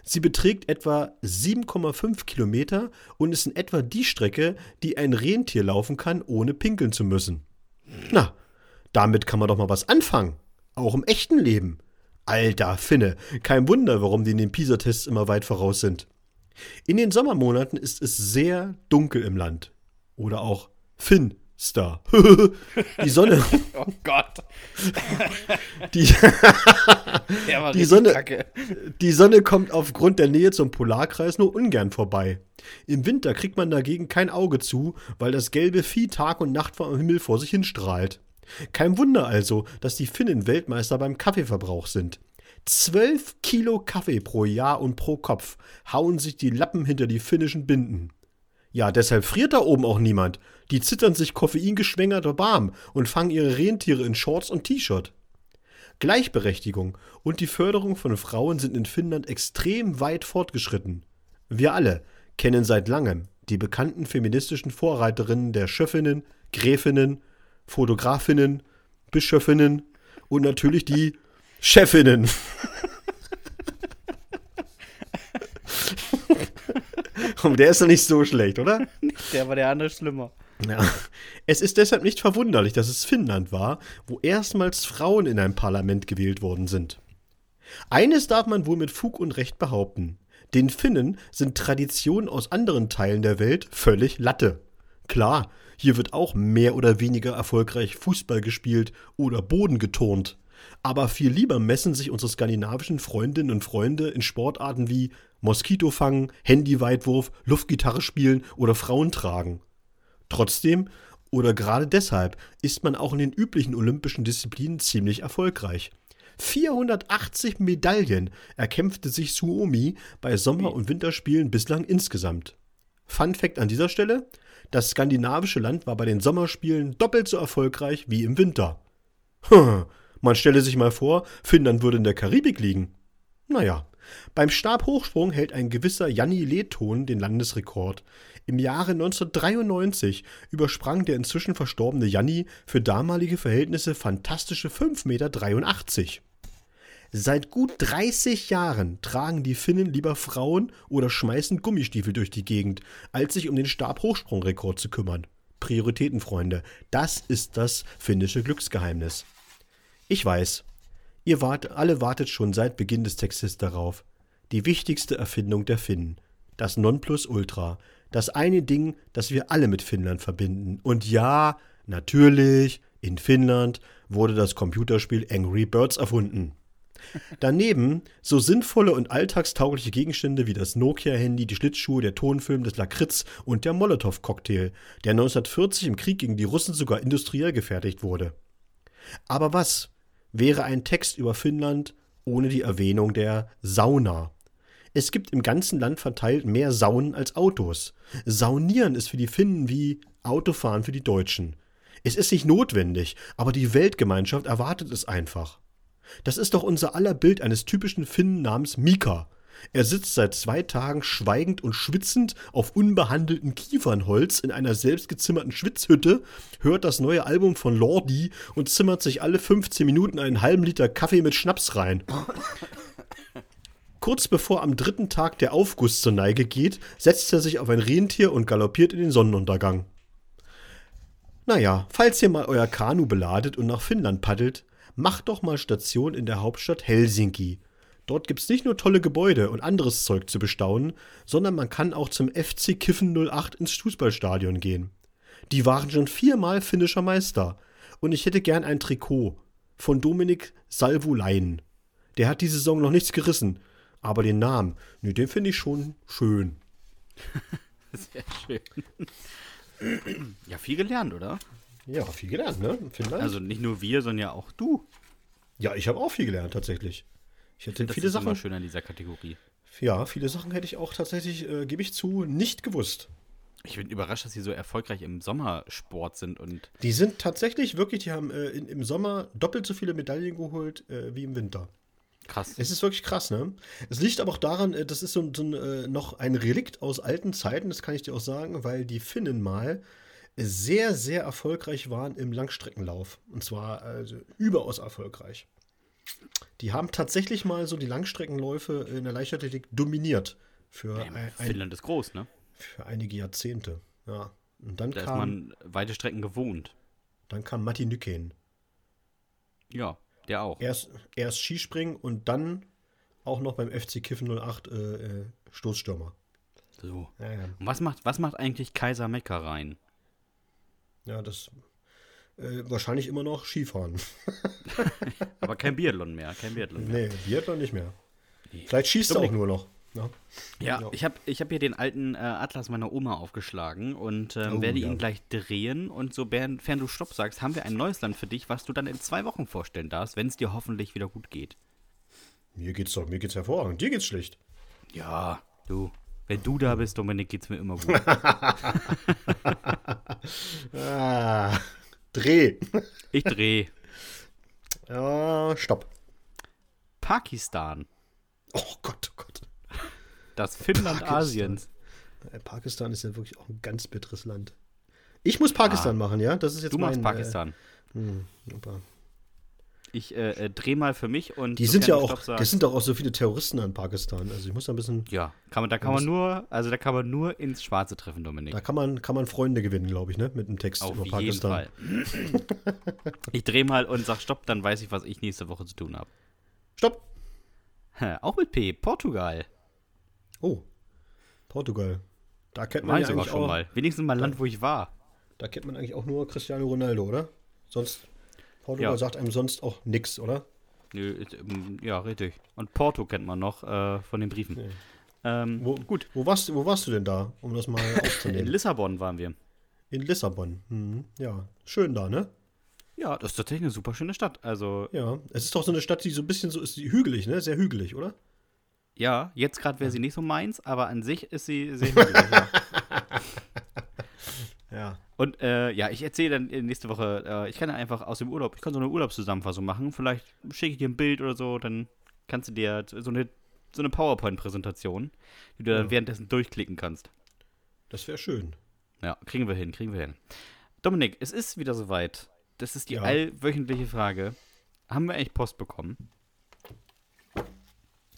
Sie beträgt etwa 7,5 Kilometer und ist in etwa die Strecke, die ein Rentier laufen kann, ohne pinkeln zu müssen. Na, damit kann man doch mal was anfangen. Auch im echten Leben. Alter Finne, kein Wunder, warum die in den PISA-Tests immer weit voraus sind. In den Sommermonaten ist es sehr dunkel im Land. Oder auch Finster. die Sonne. oh Gott. die, die, Sonne, die Sonne kommt aufgrund der Nähe zum Polarkreis nur ungern vorbei. Im Winter kriegt man dagegen kein Auge zu, weil das gelbe Vieh Tag und Nacht vom Himmel vor sich hin strahlt. Kein Wunder also, dass die Finnen Weltmeister beim Kaffeeverbrauch sind. 12 Kilo Kaffee pro Jahr und pro Kopf hauen sich die Lappen hinter die finnischen Binden. Ja, deshalb friert da oben auch niemand. Die zittern sich koffeingeschwängerter warm und fangen ihre Rentiere in Shorts und T-Shirt. Gleichberechtigung und die Förderung von Frauen sind in Finnland extrem weit fortgeschritten. Wir alle kennen seit langem die bekannten feministischen Vorreiterinnen der Schöffinnen, Gräfinnen, Fotografinnen, Bischöfinnen und natürlich die Chefinnen. Und der ist doch nicht so schlecht, oder? Der war der andere schlimmer. Ja. Es ist deshalb nicht verwunderlich, dass es Finnland war, wo erstmals Frauen in ein Parlament gewählt worden sind. Eines darf man wohl mit Fug und Recht behaupten. Den Finnen sind Traditionen aus anderen Teilen der Welt völlig Latte. Klar, hier wird auch mehr oder weniger erfolgreich Fußball gespielt oder Boden geturnt. Aber viel lieber messen sich unsere skandinavischen Freundinnen und Freunde in Sportarten wie Moskitofangen, Handyweitwurf, Luftgitarre spielen oder Frauen tragen. Trotzdem oder gerade deshalb ist man auch in den üblichen olympischen Disziplinen ziemlich erfolgreich. 480 Medaillen erkämpfte sich Suomi bei Sommer- und Winterspielen bislang insgesamt. Fun Fact an dieser Stelle: Das skandinavische Land war bei den Sommerspielen doppelt so erfolgreich wie im Winter. Hm, man stelle sich mal vor, Finnland würde in der Karibik liegen. Naja, beim Stabhochsprung hält ein gewisser Janni Lehton den Landesrekord. Im Jahre 1993 übersprang der inzwischen verstorbene Janni für damalige Verhältnisse fantastische 5,83 Meter. Seit gut 30 Jahren tragen die Finnen lieber Frauen oder schmeißen Gummistiefel durch die Gegend, als sich um den Stabhochsprungrekord zu kümmern. Prioritäten, Freunde, das ist das finnische Glücksgeheimnis. Ich weiß, ihr wart, alle wartet schon seit Beginn des Textes darauf. Die wichtigste Erfindung der Finnen. Das Nonplusultra. Das eine Ding, das wir alle mit Finnland verbinden. Und ja, natürlich, in Finnland wurde das Computerspiel Angry Birds erfunden. Daneben so sinnvolle und alltagstaugliche Gegenstände wie das Nokia-Handy, die Schlittschuhe, der Tonfilm, das Lakritz und der Molotow-Cocktail, der 1940 im Krieg gegen die Russen sogar industriell gefertigt wurde. Aber was, wäre ein Text über Finnland ohne die Erwähnung der Sauna. Es gibt im ganzen Land verteilt mehr Saunen als Autos. Saunieren ist für die Finnen wie Autofahren für die Deutschen. Es ist nicht notwendig, aber die Weltgemeinschaft erwartet es einfach. Das ist doch unser aller Bild eines typischen Finnen namens Mika, er sitzt seit zwei Tagen schweigend und schwitzend auf unbehandeltem Kiefernholz in einer selbstgezimmerten Schwitzhütte, hört das neue Album von Lordi und zimmert sich alle 15 Minuten einen halben Liter Kaffee mit Schnaps rein. Kurz bevor am dritten Tag der Aufguss zur Neige geht, setzt er sich auf ein Rentier und galoppiert in den Sonnenuntergang. Naja, falls ihr mal euer Kanu beladet und nach Finnland paddelt, macht doch mal Station in der Hauptstadt Helsinki. Dort gibt es nicht nur tolle Gebäude und anderes Zeug zu bestaunen, sondern man kann auch zum FC Kiffen 08 ins Fußballstadion gehen. Die waren schon viermal finnischer Meister und ich hätte gern ein Trikot von Dominik Salvulainen. der hat diese Saison noch nichts gerissen. Aber den Namen, nee, den finde ich schon schön. Sehr schön. Ja, viel gelernt, oder? Ja, viel gelernt, ne? Finnland. Also nicht nur wir, sondern ja auch du. Ja, ich habe auch viel gelernt, tatsächlich. Ich hätte das viele ist Sachen. Immer schön an dieser Kategorie. Ja, viele Sachen hätte ich auch tatsächlich, äh, gebe ich zu, nicht gewusst. Ich bin überrascht, dass sie so erfolgreich im Sommersport sind und. Die sind tatsächlich wirklich, die haben äh, in, im Sommer doppelt so viele Medaillen geholt äh, wie im Winter. Krass. Es ist wirklich krass, ne? Es liegt aber auch daran, äh, das ist so, so äh, noch ein Relikt aus alten Zeiten, das kann ich dir auch sagen, weil die Finnen mal sehr, sehr erfolgreich waren im Langstreckenlauf. Und zwar also überaus erfolgreich. Die haben tatsächlich mal so die Langstreckenläufe in der Leichtathletik dominiert. Für ja, ein, Finnland ist groß, ne? Für einige Jahrzehnte, ja. Und dann da kam, ist man weite Strecken gewohnt. Dann kam Matti Nykänen. Ja, der auch. Erst, erst Skispringen und dann auch noch beim FC Kiffen 08 äh, äh, Stoßstürmer. So. Ja, ja. Und was macht, was macht eigentlich Kaiser Mecker rein? Ja, das äh, wahrscheinlich immer noch Skifahren. Aber kein Biathlon mehr, kein Biathlon mehr. Nee, Biathlon nicht mehr. Nee. Vielleicht schießt er auch nur noch. Ja, ja, ja. ich habe ich hab hier den alten äh, Atlas meiner Oma aufgeschlagen und ähm, oh, werde ja. ihn gleich drehen. Und sofern du Stopp sagst, haben wir ein neues Land für dich, was du dann in zwei Wochen vorstellen darfst, wenn es dir hoffentlich wieder gut geht. Mir geht's doch, mir geht's hervorragend. Dir geht's schlecht. Ja, du. Wenn du da bist, Dominik, geht's mir immer gut. ah, dreh. Ich dreh. Ja, stopp. Pakistan. Oh Gott, oh Gott. Das Finnland Pakistan. Asiens. Äh, Pakistan ist ja wirklich auch ein ganz bitteres Land. Ich muss Pakistan ah, machen, ja? Das ist jetzt du mein, machst Pakistan. Äh, hm, ich äh, äh, drehe mal für mich und. Die sind ja auch, das sind doch auch so viele Terroristen an Pakistan. Also ich muss da ein bisschen. Ja, kann man, da kann man nur, also da kann man nur ins Schwarze treffen, Dominik. Da kann man, kann man Freunde gewinnen, glaube ich, ne? Mit einem Text Auf über Pakistan. Jeden Fall. ich drehe mal und sag Stopp, dann weiß ich, was ich nächste Woche zu tun habe. Stopp! Auch mit P, Portugal. Oh, Portugal. Da kennt man ja sogar schon auch, mal. Wenigstens mal ein Land, wo ich war. Da kennt man eigentlich auch nur Cristiano Ronaldo, oder? Sonst, Portugal ja. sagt einem sonst auch nix, oder? Nö, ähm, ja, richtig. Und Porto kennt man noch äh, von den Briefen. Nee. Ähm, wo, gut. Wo warst, wo warst du denn da, um das mal aufzunehmen? In Lissabon waren wir. In Lissabon, mhm. ja. Schön da, ne? Ja, das ist tatsächlich eine super schöne Stadt. Also. Ja, es ist doch so eine Stadt, die so ein bisschen so ist, hügelig, ne? Sehr hügelig, oder? Ja, jetzt gerade wäre sie nicht so meins, aber an sich ist sie sehr hügelig, ja. Und äh, ja, ich erzähle dann nächste Woche, äh, ich kann ja einfach aus dem Urlaub, ich kann so eine Urlaubszusammenfassung machen. Vielleicht schicke ich dir ein Bild oder so, dann kannst du dir so eine, so eine PowerPoint-Präsentation, die du dann ja. währenddessen durchklicken kannst. Das wäre schön. Ja, kriegen wir hin, kriegen wir hin. Dominik, es ist wieder soweit. Das ist die ja. allwöchentliche Frage. Haben wir eigentlich Post bekommen?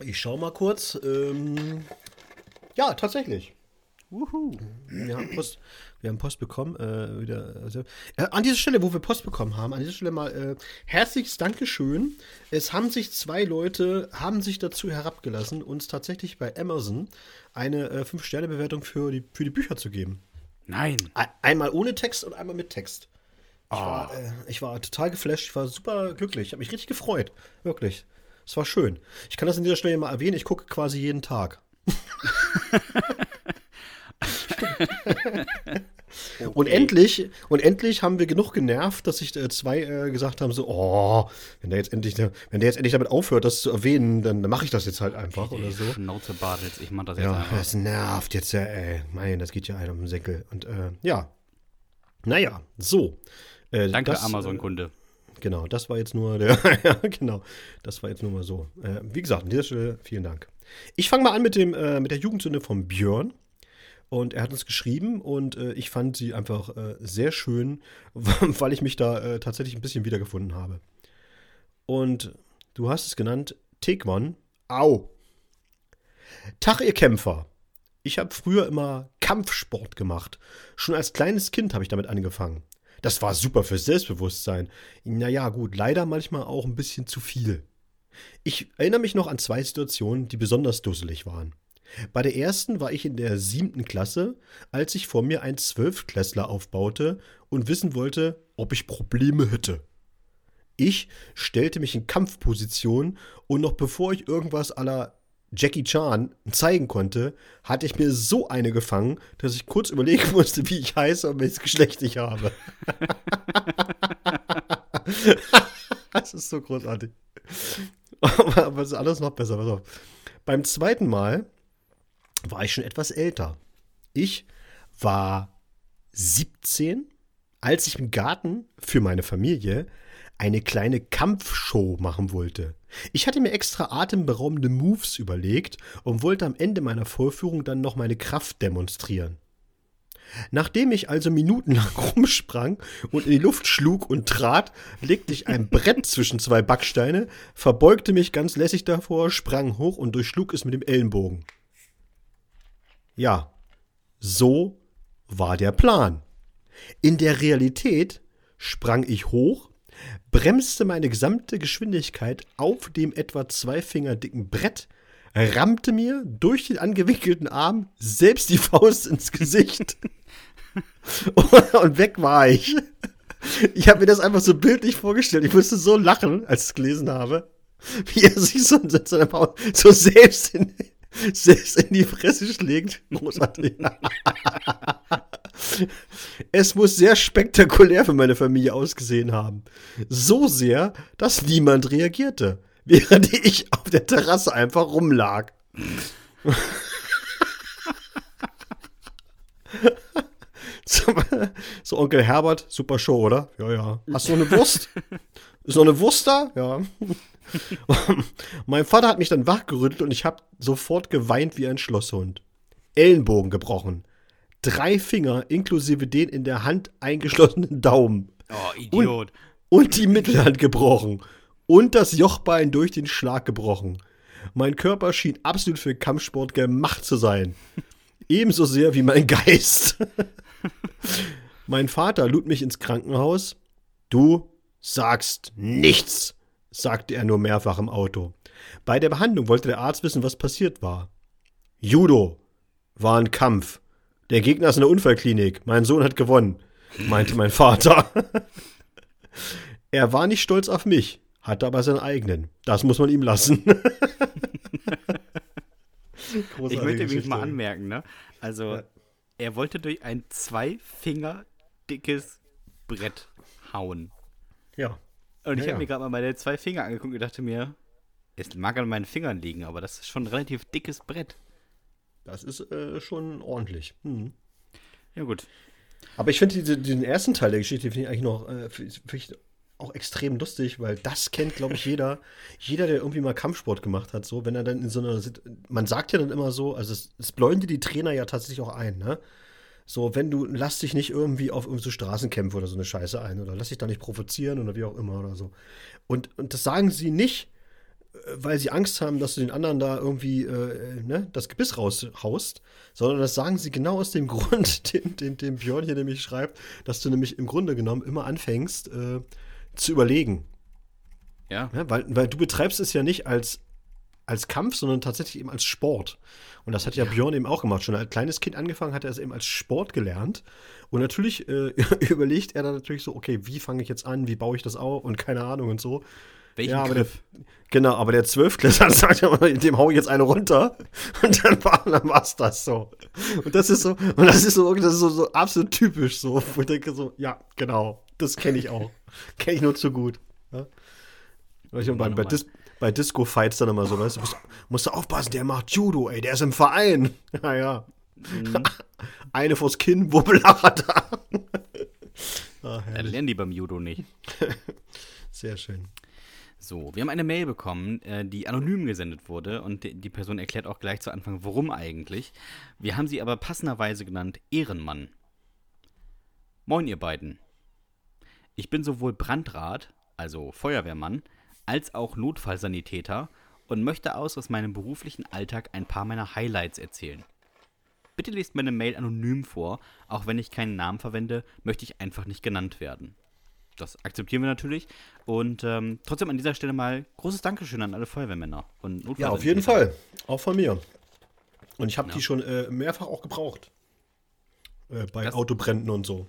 Ich schau mal kurz. Ähm, ja, tatsächlich. Wuhu. Wir haben Post, wir haben Post bekommen. Äh, wieder, also, äh, an dieser Stelle, wo wir Post bekommen haben, an dieser Stelle mal äh, herzliches Dankeschön. Es haben sich zwei Leute, haben sich dazu herabgelassen, uns tatsächlich bei Amazon eine äh, 5-Sterne-Bewertung für die, für die Bücher zu geben. Nein. Einmal ohne Text und einmal mit Text. Ich, oh. war, äh, ich war total geflasht, ich war super glücklich, ich habe mich richtig gefreut. Wirklich. Es war schön. Ich kann das an dieser Stelle mal erwähnen, ich gucke quasi jeden Tag. okay. Und endlich, und endlich haben wir genug genervt, dass sich äh, zwei äh, gesagt haben: so, oh, wenn der jetzt endlich, wenn der jetzt endlich damit aufhört, das zu erwähnen, dann, dann mache ich das jetzt halt einfach okay, oder so. Schnauze Bartels, ich mach das jetzt ja, einfach. Das nervt jetzt ja, ey. Mein, das geht ja einem um den Senkel. Und äh, ja. Naja, so. Äh, Danke, Amazon-Kunde. Genau, das war jetzt nur der, ja, genau, das war jetzt nur mal so. Äh, wie gesagt, an dieser Stelle vielen Dank. Ich fange mal an mit dem, äh, mit der Jugendsünde von Björn. Und er hat uns geschrieben und äh, ich fand sie einfach äh, sehr schön, weil ich mich da äh, tatsächlich ein bisschen wiedergefunden habe. Und du hast es genannt, Tekwan. Au. Tag, ihr Kämpfer. Ich habe früher immer Kampfsport gemacht. Schon als kleines Kind habe ich damit angefangen. Das war super fürs Selbstbewusstsein. Naja, gut, leider manchmal auch ein bisschen zu viel. Ich erinnere mich noch an zwei Situationen, die besonders dusselig waren. Bei der ersten war ich in der siebten Klasse, als sich vor mir ein Zwölftklässler aufbaute und wissen wollte, ob ich Probleme hätte. Ich stellte mich in Kampfposition und noch bevor ich irgendwas aller Jackie Chan zeigen konnte, hatte ich mir so eine gefangen, dass ich kurz überlegen musste, wie ich heiße und welches Geschlecht ich habe. das ist so großartig. Aber es ist alles noch besser. Pass auf. Beim zweiten Mal war ich schon etwas älter. Ich war 17, als ich im Garten für meine Familie eine kleine Kampfshow machen wollte. Ich hatte mir extra atemberaubende Moves überlegt und wollte am Ende meiner Vorführung dann noch meine Kraft demonstrieren. Nachdem ich also minutenlang rumsprang und in die Luft schlug und trat, legte ich ein Brett zwischen zwei Backsteine, verbeugte mich ganz lässig davor, sprang hoch und durchschlug es mit dem Ellenbogen. Ja, so war der Plan. In der Realität sprang ich hoch, bremste meine gesamte Geschwindigkeit auf dem etwa zwei Finger dicken Brett, rammte mir durch den angewickelten Arm selbst die Faust ins Gesicht. und weg war ich. Ich habe mir das einfach so bildlich vorgestellt. Ich musste so lachen, als ich es gelesen habe, wie er sich so, so, so selbst, in, selbst in die Fresse schlägt. Großartig. Es muss sehr spektakulär für meine Familie ausgesehen haben. So sehr, dass niemand reagierte, während ich auf der Terrasse einfach rumlag. so, Onkel Herbert, super Show, oder? Ja, ja. Hast du noch eine Wurst? Ist noch eine Wurst da? Ja. mein Vater hat mich dann wachgerüttelt und ich habe sofort geweint wie ein Schlosshund. Ellenbogen gebrochen drei Finger inklusive den in der Hand eingeschlossenen Daumen. Oh, Idiot. Und, und die Mittelhand gebrochen. Und das Jochbein durch den Schlag gebrochen. Mein Körper schien absolut für Kampfsport gemacht zu sein. Ebenso sehr wie mein Geist. mein Vater lud mich ins Krankenhaus. Du sagst nichts, sagte er nur mehrfach im Auto. Bei der Behandlung wollte der Arzt wissen, was passiert war. Judo war ein Kampf. Der Gegner ist in der Unfallklinik. Mein Sohn hat gewonnen, meinte mein Vater. er war nicht stolz auf mich, hatte aber seinen eigenen. Das muss man ihm lassen. ich möchte mich mal anmerken, ne? Also, ja. er wollte durch ein zwei Finger dickes Brett hauen. Ja. Und ich ja, habe mir gerade mal meine zwei Finger angeguckt und dachte mir, es mag an meinen Fingern liegen, aber das ist schon ein relativ dickes Brett. Das ist äh, schon ordentlich. Hm. Ja, gut. Aber ich finde den ersten Teil der Geschichte finde ich eigentlich noch äh, ich auch extrem lustig, weil das kennt, glaube ich, jeder, jeder, der irgendwie mal Kampfsport gemacht hat, so, wenn er dann in so einer, man sagt ja dann immer so, also es, es bläuen die Trainer ja tatsächlich auch ein, ne? So, wenn du, lass dich nicht irgendwie auf irgendeine so Straßenkämpfe oder so eine Scheiße ein oder lass dich da nicht provozieren oder wie auch immer oder so. Und, und das sagen sie nicht, weil sie Angst haben, dass du den anderen da irgendwie äh, ne, das Gebiss raushaust, sondern das sagen sie genau aus dem Grund, den, den, den Björn hier nämlich schreibt, dass du nämlich im Grunde genommen immer anfängst äh, zu überlegen. Ja. ja. weil, weil du betreibst es ja nicht als, als Kampf, sondern tatsächlich eben als Sport. Und das hat ja, ja, Björn eben auch gemacht. Schon als kleines Kind angefangen hat er es eben als Sport gelernt. Und natürlich äh, überlegt er dann natürlich so, okay, wie fange ich jetzt an, wie baue ich das auf und keine Ahnung und so. Welchen ja, aber der, genau, aber der Zwölfklässler sagt ja, dem hau ich jetzt eine runter. Und dann war dann war's das so. Und das ist so, und das ist so, das ist so, so absolut typisch so. Wo ich denke so, ja, genau, das kenne ich auch. kenne ich nur zu gut. Ja? Ich bei, bei, Dis, bei Disco-Fights dann immer so, weißt du, musst, musst du aufpassen, der macht Judo, ey, der ist im Verein. Ja, ja. Mhm. Eine vors Kinn, Wubbelacher da. ah, Dann lernen die beim Judo nicht. Sehr schön. So, wir haben eine Mail bekommen, äh, die anonym gesendet wurde und die Person erklärt auch gleich zu Anfang, warum eigentlich. Wir haben sie aber passenderweise genannt Ehrenmann. Moin, ihr beiden. Ich bin sowohl Brandrat, also Feuerwehrmann, als auch Notfallsanitäter und möchte aus aus meinem beruflichen Alltag ein paar meiner Highlights erzählen. Bitte lest meine Mail anonym vor, auch wenn ich keinen Namen verwende, möchte ich einfach nicht genannt werden das akzeptieren wir natürlich. Und ähm, trotzdem an dieser Stelle mal großes Dankeschön an alle Feuerwehrmänner und Ja, auf jeden Fall. Auch von mir. Und ich habe ja. die schon äh, mehrfach auch gebraucht. Äh, bei das Autobränden und so.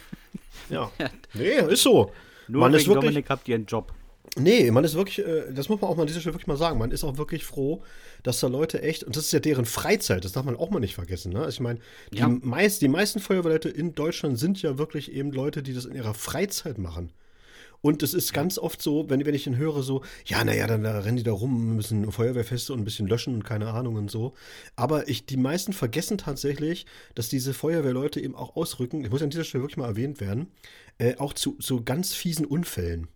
ja. Nee, ist so. Nur Man wegen ist wirklich- Dominik habt ihr einen Job. Nee, man ist wirklich, äh, das muss man auch mal an dieser Stelle wirklich mal sagen, man ist auch wirklich froh, dass da Leute echt, und das ist ja deren Freizeit, das darf man auch mal nicht vergessen. Ne? Also ich meine, die, Ja. meist, die meisten Feuerwehrleute in Deutschland sind ja wirklich eben Leute, die das in ihrer Freizeit machen. Und es ist ganz oft so, wenn, wenn ich dann höre, so, ja, naja, dann da rennen die da rum, müssen Feuerwehrfeste und ein bisschen löschen und keine Ahnung und so. Aber ich, die meisten vergessen tatsächlich, dass diese Feuerwehrleute eben auch ausrücken, ich muss an dieser Stelle wirklich mal erwähnt werden, äh, auch zu so ganz fiesen Unfällen.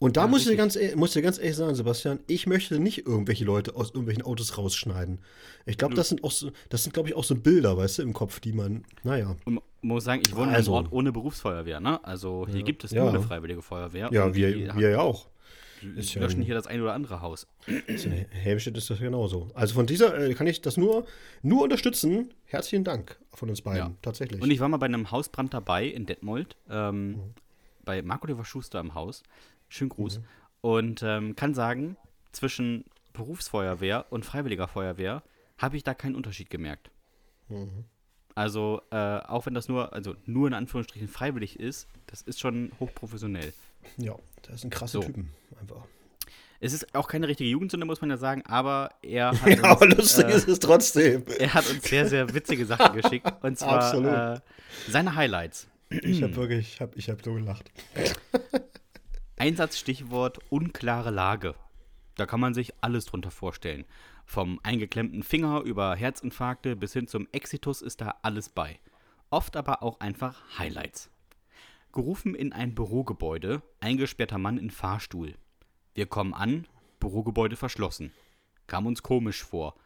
Und da Ja, muss ich, ganz, muss ich dir ganz ehrlich sagen, Sebastian, ich möchte nicht irgendwelche Leute aus irgendwelchen Autos rausschneiden. Ich glaube, das sind auch so, das sind, glaube ich, auch so Bilder, weißt du, im Kopf, die man, naja. Und muss sagen, ich wohne Also- in einem Ort ohne Berufsfeuerwehr, ne? Also hier gibt es Ja. nur eine freiwillige Feuerwehr. Ja, wir, wir ja auch. ist ja löschen hier das ein oder andere Haus. In Helmstedt ist das genauso. Also von dieser äh, kann ich das nur, nur unterstützen. Herzlichen Dank von uns beiden, Ja. tatsächlich. Und ich war mal bei einem Hausbrand dabei in Detmold, ähm, Mhm. bei Marco Oliver Schuster im Haus. Schönen Gruß. Und ähm, kann sagen, zwischen Berufsfeuerwehr und Freiwilliger Feuerwehr habe ich da keinen Unterschied gemerkt. Mhm. Also, äh, auch wenn das nur, also nur in Anführungsstrichen freiwillig ist, das ist schon hochprofessionell. ja, das sind krasse So. Typen, einfach. Es ist auch keine richtige Jugendsünde, muss man ja sagen, aber er hat, Ja, aber uns, lustig äh, ist es trotzdem. er hat uns sehr, sehr witzige Sachen geschickt. Und zwar äh, seine Highlights. Ich habe wirklich, ich habe ich hab so gelacht. Einsatzstichwort unklare Lage. Da kann man sich alles drunter vorstellen. Vom eingeklemmten Finger über Herzinfarkte bis hin zum Exitus ist da alles bei. Oft aber auch einfach Highlights. Gerufen in ein Bürogebäude, eingesperrter Mann in Fahrstuhl. Wir kommen an, Bürogebäude verschlossen. Kam uns komisch vor.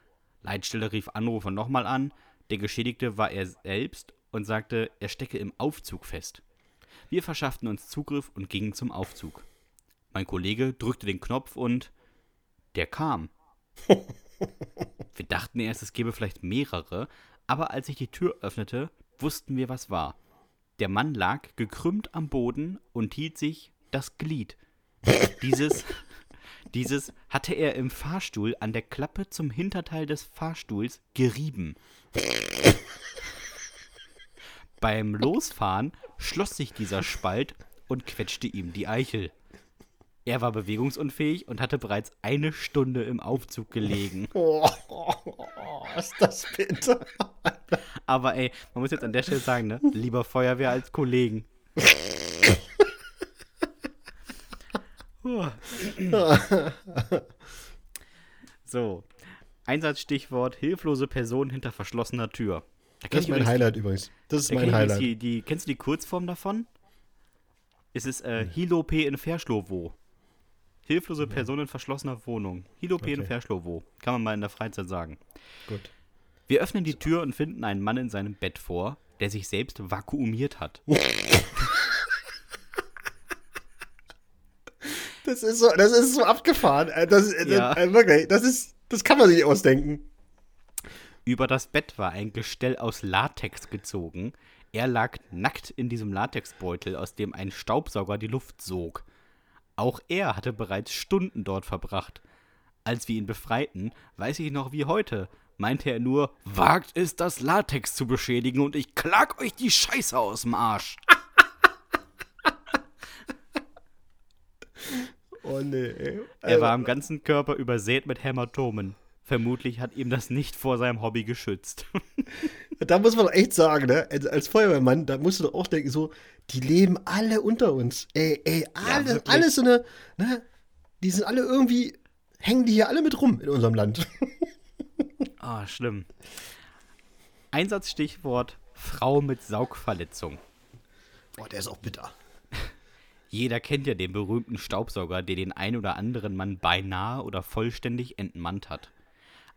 Leitstelle rief Anrufer nochmal an, der Geschädigte war er selbst und sagte, er stecke im Aufzug fest. Wir verschafften uns Zugriff und gingen zum Aufzug. Mein Kollege drückte den Knopf und der kam. Wir dachten erst, es gäbe vielleicht mehrere, aber als ich die Tür öffnete, wussten wir, was war. Der Mann lag gekrümmt am Boden und hielt sich das Glied. Dieses, dieses hatte er im Fahrstuhl an der Klappe zum Hinterteil des Fahrstuhls gerieben. Beim Losfahren schloss sich dieser Spalt und quetschte ihm die Eichel. Er war bewegungsunfähig und hatte bereits eine Stunde im Aufzug gelegen. Oh, oh, oh, ist das bitter. Aber ey, man muss jetzt an der Stelle sagen, ne? Lieber Feuerwehr als Kollegen. So. Einsatzstichwort hilflose Person hinter verschlossener Tür. Da Das ist mein Highlight übrigens. Das ist mein Highlight. Die, die, kennst du die Kurzform davon? Es ist äh, Hilope in Verschlowo. Hilflose Person in verschlossener Wohnung. Hilope in Okay. Verschlowo. Kann man mal in der Freizeit sagen. Gut. Wir öffnen die Tür und finden einen Mann in seinem Bett vor, der sich selbst vakuumiert hat. Das ist so, das ist so abgefahren. Äh, Das, äh, Ja. äh, wirklich, das ist, das kann man sich nicht ausdenken. Über das Bett war ein Gestell aus Latex gezogen. Er lag nackt in diesem Latexbeutel, aus dem ein Staubsauger die Luft sog. Auch er hatte bereits Stunden dort verbracht. Als wir ihn befreiten, weiß ich noch wie heute, meinte er nur, wagt es, das Latex zu beschädigen und ich klag euch die Scheiße aus dem Arsch. Oh nee. ey. Er war am ganzen Körper übersät mit Hämatomen. Vermutlich hat ihm das nicht vor seinem Hobby geschützt. Da muss man doch echt sagen, ne? Als, Feuerwehrmann, da musst du doch auch denken, so, die leben alle unter uns. Ey, ey, alle, wirklich. alle so eine, ne? Die sind alle irgendwie, hängen die hier alle mit rum in unserem Land. Ah, schlimm. Einsatzstichwort Frau mit Saugverletzung. Boah, der ist auch bitter. Jeder kennt ja den berühmten Staubsauger, der den ein oder anderen Mann beinahe oder vollständig entmannt hat.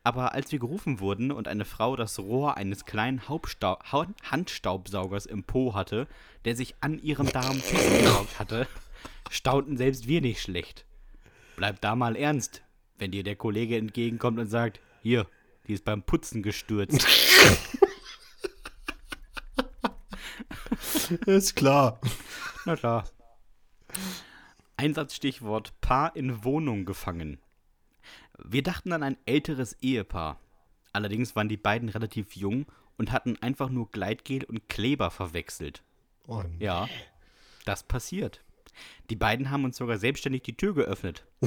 Aber als wir gerufen wurden und eine Frau das Rohr eines kleinen Hauptstau Ha- Handstaubsaugers im Po hatte, der sich an ihrem Darm festgesaugt hatte, staunten selbst wir nicht schlecht. Bleib da mal ernst, wenn dir der Kollege entgegenkommt und sagt, hier, die ist beim Putzen gestürzt. Ist klar. Na klar. Einsatzstichwort Paar in Wohnung gefangen. Wir dachten an ein älteres Ehepaar. Allerdings waren die beiden relativ jung und hatten einfach nur Gleitgel und Kleber verwechselt. Oh, Ja, das passiert. Die beiden haben uns sogar selbstständig die Tür geöffnet.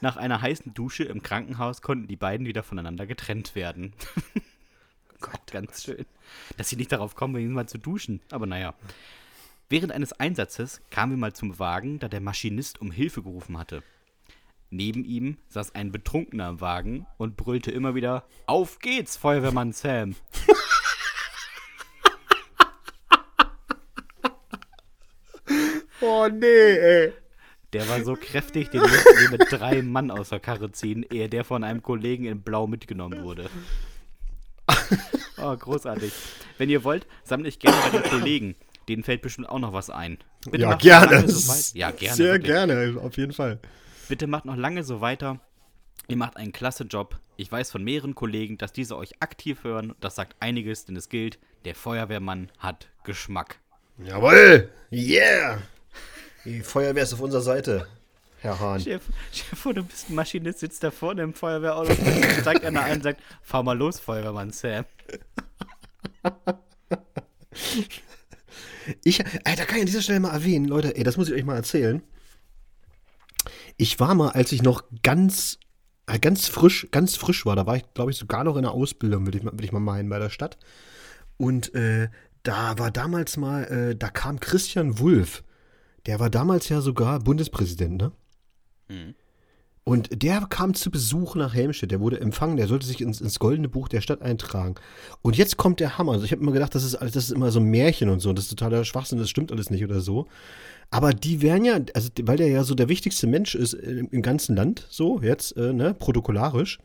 Nach einer heißen Dusche im Krankenhaus konnten die beiden wieder voneinander getrennt werden. Gott, ganz schön. Dass sie nicht darauf kommen, mal zu duschen. Aber naja. Während eines Einsatzes kamen wir mal zum Wagen, da der Maschinist um Hilfe gerufen hatte. Neben ihm saß ein Betrunkener im Wagen und brüllte immer wieder: Auf geht's, Feuerwehrmann Sam! oh nee, ey. Der war so kräftig, den mussten wir mit drei Mann aus der Karre ziehen, ehe der von einem Kollegen in Blau mitgenommen wurde. Oh, großartig. Wenn ihr wollt, sammle ich gerne bei den Kollegen. Denen fällt bestimmt auch noch was ein. Bitte ja, gerne. So ja, gerne. Sehr wirklich. gerne, auf jeden Fall. Bitte macht noch lange so weiter. Ihr macht einen klasse Job. Ich weiß von mehreren Kollegen, dass diese euch aktiv hören. Das sagt einiges, denn es gilt, der Feuerwehrmann hat Geschmack. Jawohl! Yeah! Die Feuerwehr ist auf unserer Seite, Herr Hahn. Chef, Chef du bist ein Maschinist, sitzt da vorne im Feuerwehrauto und zeigt einer ein und sagt, fahr mal los, Feuerwehrmann Sam. Ich, da kann ich an dieser Stelle mal erwähnen, Leute, ey, das muss ich euch mal erzählen. Ich war mal, als ich noch ganz, äh, ganz frisch, ganz frisch war, da war ich, glaube ich, sogar noch in der Ausbildung, würde ich, würd ich mal meinen, bei der Stadt. Und äh, da war damals mal, äh, da kam Christian Wulff der war damals ja sogar Bundespräsident, ne? Mhm. Und der kam zu Besuch nach Helmstedt, der wurde empfangen, der sollte sich ins, ins Goldene Buch der Stadt eintragen. Und jetzt kommt der Hammer. Also ich habe immer gedacht, das ist alles, das ist immer so ein Märchen und so, das ist totaler Schwachsinn, das stimmt alles nicht oder so. Aber die wären ja, also weil der ja so der wichtigste Mensch ist im, im ganzen Land, so jetzt, äh, ne, protokollarisch,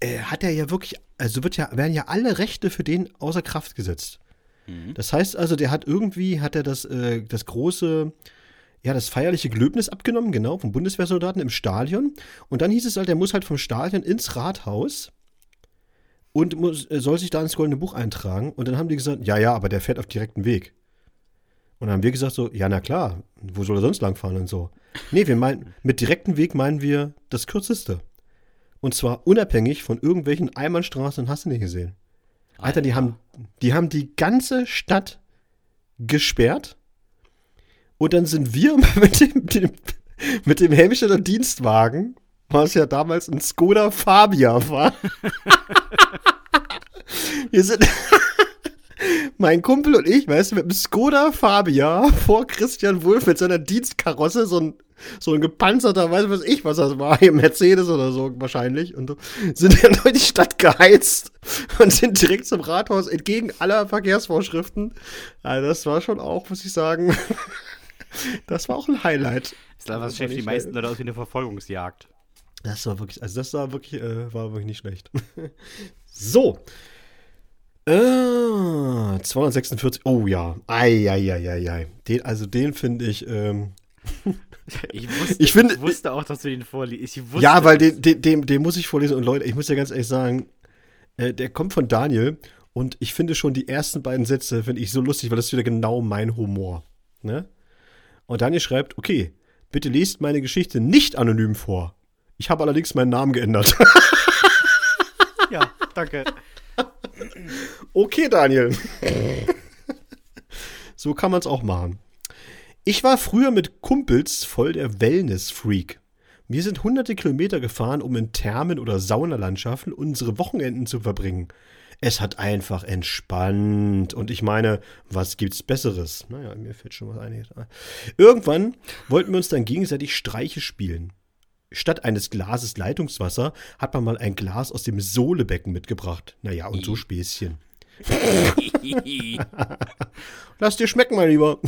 äh, hat er ja wirklich, also wird ja, werden ja alle Rechte für den außer Kraft gesetzt. Mhm. Das heißt also, der hat irgendwie, hat er das, äh, das große, ja, das feierliche Gelöbnis abgenommen, genau, vom Bundeswehrsoldaten im Stadion. Und dann hieß es halt, er muss halt vom Stadion ins Rathaus und muss, soll sich da ins Goldene Buch eintragen. Und dann haben die gesagt, ja, ja, aber der fährt auf direktem Weg. Und dann haben wir gesagt so, ja, na klar, wo soll er sonst langfahren und so. Nee, wir meinen, mit direktem Weg meinen wir das kürzeste. Und zwar unabhängig von irgendwelchen Einbahnstraßen, hast du nicht gesehen. Alter, die haben, die haben die ganze Stadt gesperrt und dann sind wir mit dem, dem mit dem Helmstedter Dienstwagen, was ja damals ein Skoda Fabia war. wir sind mein Kumpel und ich, weißt du, mit dem Skoda Fabia vor Christian Wulff mit seiner Dienstkarosse, so ein, so ein gepanzerter, weiß was ich, was das war, hier Mercedes oder so wahrscheinlich, und sind dann durch die Stadt geheizt und sind direkt zum Rathaus entgegen aller Verkehrsvorschriften. Also das war schon auch, muss ich sagen, das war auch ein Highlight. Das war was die meisten Leute aus wie eine Verfolgungsjagd. Das war wirklich, also das war wirklich, äh, war wirklich nicht schlecht. so. Äh, 246, oh ja. Eieieiei. Den, also den finde ich, ähm, ich, wusste, ich, find, ich wusste auch, dass du den vorliest. Ja, weil den, den, den, den, muss ich vorlesen. Und Leute, ich muss ja ganz ehrlich sagen, äh, der kommt von Daniel. Und ich finde schon die ersten beiden Sätze, finde ich so lustig, weil das ist wieder genau mein Humor. Ne? Und Daniel schreibt, okay, bitte lest meine Geschichte nicht anonym vor. Ich habe allerdings meinen Namen geändert. ja, danke. Okay, Daniel. so kann man es auch machen. Ich war früher mit Kumpels voll der Wellness-Freak. Wir sind hunderte Kilometer gefahren, um in Thermen oder Saunalandschaften unsere Wochenenden zu verbringen. Es hat einfach entspannt. Und ich meine, was gibt's Besseres? Naja, mir fällt schon was ein. Irgendwann wollten wir uns dann gegenseitig Streiche spielen. Statt eines Glases Leitungswasser hat man mal ein Glas aus dem Sohlebecken mitgebracht. Naja, und so Späßchen. Lass dir schmecken, mein Lieber.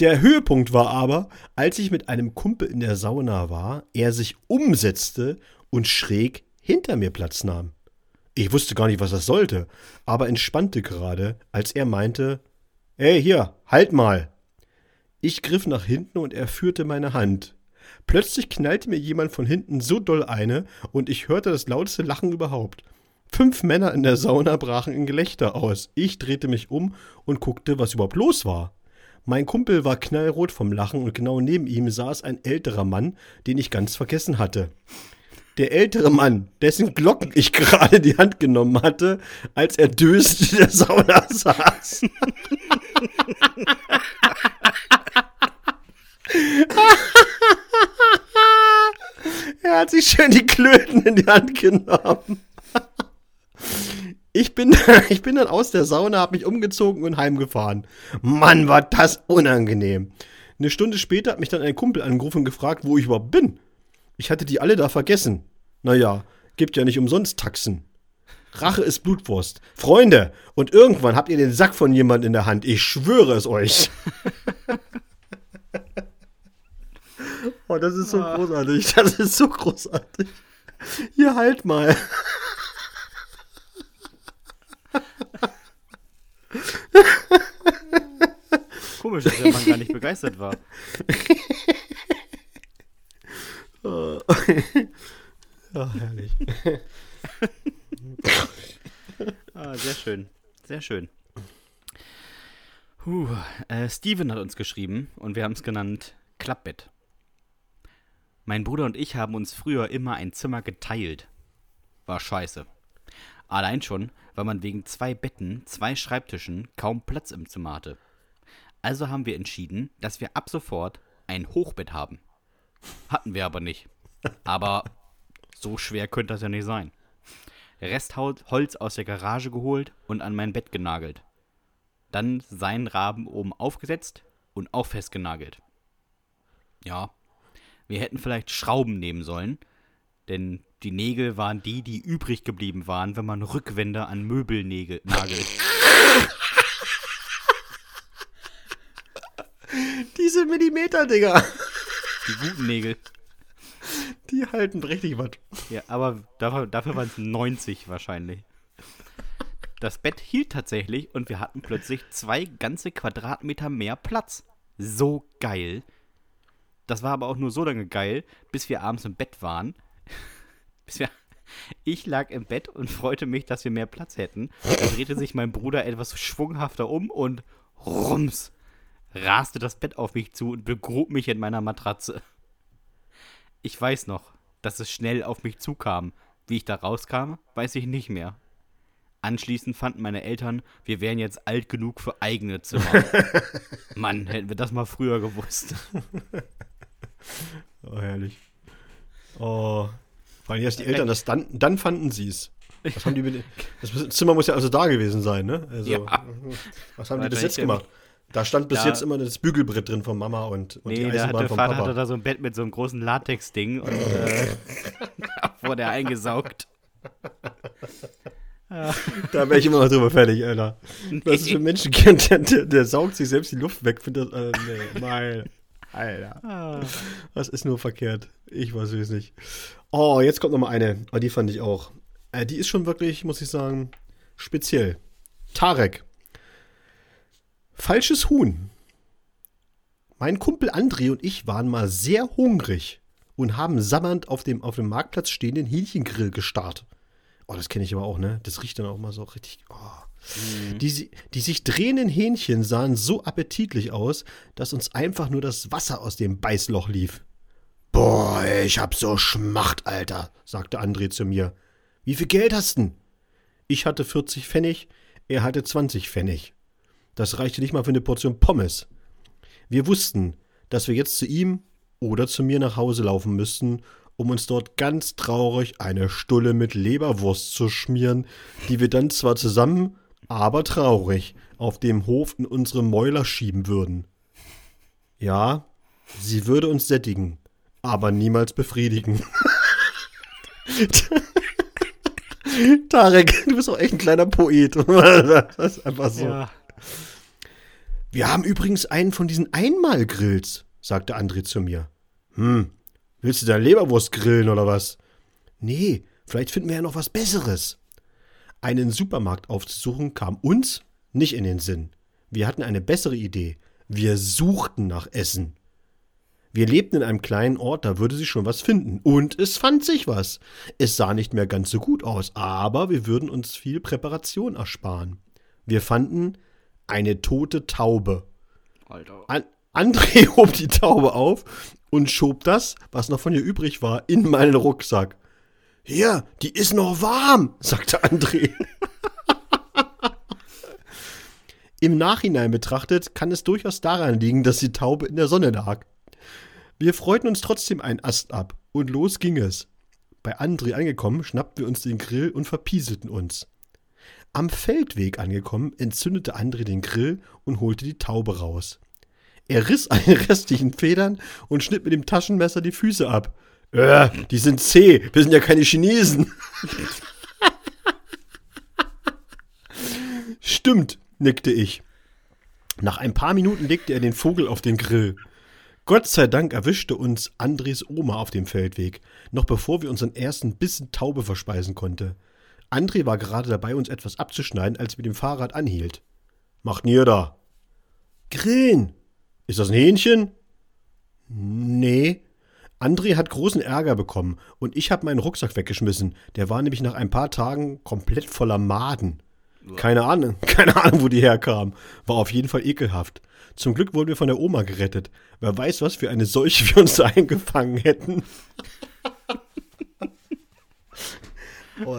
Der Höhepunkt war aber, als ich mit einem Kumpel in der Sauna war, er sich umsetzte und schräg hinter mir Platz nahm. Ich wusste gar nicht, was das sollte, aber entspannte gerade, als er meinte, Ey, hier, halt mal. Ich griff nach hinten und er führte meine Hand. Plötzlich knallte mir jemand von hinten so doll eine und ich hörte das lauteste Lachen überhaupt. Fünf Männer in der Sauna brachen in Gelächter aus. Ich drehte mich um und guckte, was überhaupt los war. Mein Kumpel war knallrot vom Lachen und genau neben ihm saß ein älterer Mann, den ich ganz vergessen hatte. Der ältere Mann, dessen Glocken ich gerade die Hand genommen hatte, als er dösend in der Sauna saß. er hat sich schön die Klöten in die Hand genommen. Ich bin, ich bin dann aus der Sauna, hab mich umgezogen und heimgefahren. Mann, war das unangenehm. Eine Stunde später hat mich dann ein Kumpel angerufen und gefragt, wo ich überhaupt bin. Ich hatte die alle da vergessen. Naja, gibt ja nicht umsonst Taxen. Rache ist Blutwurst. Freunde, und irgendwann habt ihr den Sack von jemandem in der Hand. Ich schwöre es euch. oh, das ist so ah. großartig. Das ist so großartig. Hier halt mal. Komisch, dass der Mann gar nicht begeistert war. oh, herrlich. ah, sehr schön. Sehr schön. Puh, äh, Steven hat uns geschrieben und wir haben es genannt Klappbett. Mein Bruder und ich haben uns früher immer ein Zimmer geteilt. War scheiße. Allein schon, weil man wegen zwei Betten, zwei Schreibtischen kaum Platz im Zimmer hatte. Also haben wir entschieden, dass wir ab sofort ein Hochbett haben. Hatten wir aber nicht. Aber so schwer könnte das ja nicht sein. Restholz aus der Garage geholt und an mein Bett genagelt. Dann seinen Raben oben aufgesetzt und auch festgenagelt. Ja, wir hätten vielleicht Schrauben nehmen sollen, denn die Nägel waren die, die übrig geblieben waren, wenn man Rückwände an Möbel nagelt. Diese Millimeter-Dinger. Die guten Nägel. Die halten richtig was. Ja, aber dafür, dafür waren es 90 wahrscheinlich. Das Bett hielt tatsächlich und wir hatten plötzlich zwei ganze Quadratmeter mehr Platz. So geil. Das war aber auch nur so lange geil, bis wir abends im Bett waren. bis wir, ich lag im Bett und freute mich, dass wir mehr Platz hätten. Da drehte sich mein Bruder etwas schwunghafter um und rums raste das Bett auf mich zu und begrub mich in meiner Matratze. Ich weiß noch, dass es schnell auf mich zukam. Wie ich da rauskam, weiß ich nicht mehr. Anschließend fanden meine Eltern, wir wären jetzt alt genug für eigene Zimmer. Mann, hätten wir das mal früher gewusst. Oh, herrlich. Oh. Vor allem erst die Eltern, das dann, dann fanden sie es. Was haben die das Zimmer muss ja also da gewesen sein, ne? Also, ja. Was haben die bis jetzt gemacht? Da stand bis da, jetzt immer das Bügelbrett drin von Mama und, und nee, die Eisenbahn der vom Vater Papa. hatte da so ein Bett mit so einem großen Latex-Ding und äh, wurde er eingesaugt. Da wäre ich immer noch drüber fertig, Alter. Nee. Was ist für ein Menschenkind, der, der, der, saugt sich selbst die Luft weg. Findet, äh, nee, mein, Alter. Ah. Was ist nur verkehrt? Ich weiß es nicht. Oh, jetzt kommt noch mal eine. Oh, die fand ich auch. Äh, die ist schon wirklich, muss ich sagen, speziell. Tarek. Falsches Huhn. Mein Kumpel André und ich waren mal sehr hungrig und haben sammernd auf dem, auf dem Marktplatz stehenden Hähnchengrill gestarrt. Oh, das kenne ich aber auch, ne? Das riecht dann auch mal so richtig. Oh. Mhm. Die, die sich drehenden Hähnchen sahen so appetitlich aus, dass uns einfach nur das Wasser aus dem Beißloch lief. Boah, ich hab so Schmacht, Alter, sagte André zu mir. Wie viel Geld hast denn? Ich hatte 40 Pfennig, er hatte 20 Pfennig. Das reichte nicht mal für eine Portion Pommes. Wir wussten, dass wir jetzt zu ihm oder zu mir nach Hause laufen müssten, um uns dort ganz traurig eine Stulle mit Leberwurst zu schmieren, die wir dann zwar zusammen, aber traurig auf dem Hof in unsere Mäuler schieben würden. Ja, sie würde uns sättigen, aber niemals befriedigen. Tarek, du bist auch echt ein kleiner Poet. das ist einfach so. Ja. Wir haben übrigens einen von diesen Einmalgrills, sagte André zu mir. Hm, willst du deine Leberwurst grillen oder was? Nee, vielleicht finden wir ja noch was Besseres. Einen Supermarkt aufzusuchen kam uns nicht in den Sinn. Wir hatten eine bessere Idee. Wir suchten nach Essen. Wir lebten in einem kleinen Ort, da würde sich schon was finden. Und es fand sich was. Es sah nicht mehr ganz so gut aus, aber wir würden uns viel Präparation ersparen. Wir fanden eine tote Taube. Alter. An André hob die Taube auf und schob das, was noch von ihr übrig war, in meinen Rucksack. Hier, die ist noch warm, sagte André. Im Nachhinein betrachtet kann es durchaus daran liegen, dass die Taube in der Sonne lag. Wir freuten uns trotzdem einen Ast ab und los ging es. Bei André angekommen, schnappten wir uns den Grill und verpieselten uns. Am Feldweg angekommen, entzündete André den Grill und holte die Taube raus. Er riss an den restlichen Federn und schnitt mit dem Taschenmesser die Füße ab. Äh, die sind zäh, wir sind ja keine Chinesen. Stimmt, nickte ich. Nach ein paar Minuten legte er den Vogel auf den Grill. Gott sei Dank erwischte uns Andres Oma auf dem Feldweg, noch bevor wir unseren ersten Bissen Taube verspeisen konnte. André war gerade dabei, uns etwas abzuschneiden, als wir mit dem Fahrrad anhielt. Macht da? Grillen. Ist das ein Hähnchen? Nee. André hat großen Ärger bekommen und ich habe meinen Rucksack weggeschmissen. Der war nämlich nach ein paar Tagen komplett voller Maden. Keine Ahnung, keine Ahnung, wo die herkam. War auf jeden Fall ekelhaft. Zum Glück wurden wir von der Oma gerettet. Wer weiß, was für eine Seuche wir uns eingefangen hätten. Oh,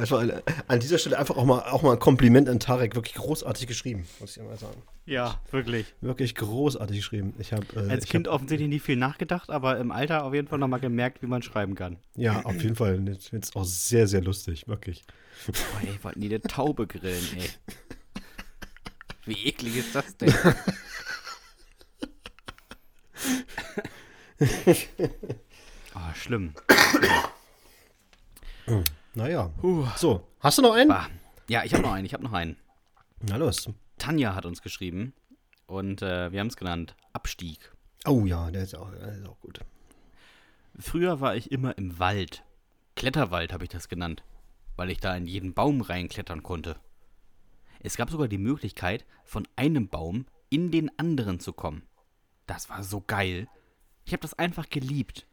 an dieser Stelle einfach auch mal, auch mal ein Kompliment an Tarek. Wirklich großartig geschrieben, muss ich mal sagen. Ja, wirklich. Wirklich großartig geschrieben. Ich hab, äh, Als ich Kind hab, offensichtlich nie viel nachgedacht, aber im Alter auf jeden Fall nochmal gemerkt, wie man schreiben kann. Ja, auf jeden Fall. Ich finde es auch sehr, sehr lustig. Wirklich. Boah, ey, wollten die eine Taube grillen, ey. Wie eklig ist das denn? oh, schlimm. Naja. So, hast du noch einen? Bah. Ja, ich habe noch einen, ich habe noch einen. Na los. Tanja hat uns geschrieben und äh, wir haben es genannt Abstieg. Oh ja, der ist, auch, der ist auch gut. Früher war ich immer im Wald. Kletterwald habe ich das genannt, weil ich da in jeden Baum reinklettern konnte. Es gab sogar die Möglichkeit, von einem Baum in den anderen zu kommen. Das war so geil. Ich habe das einfach geliebt.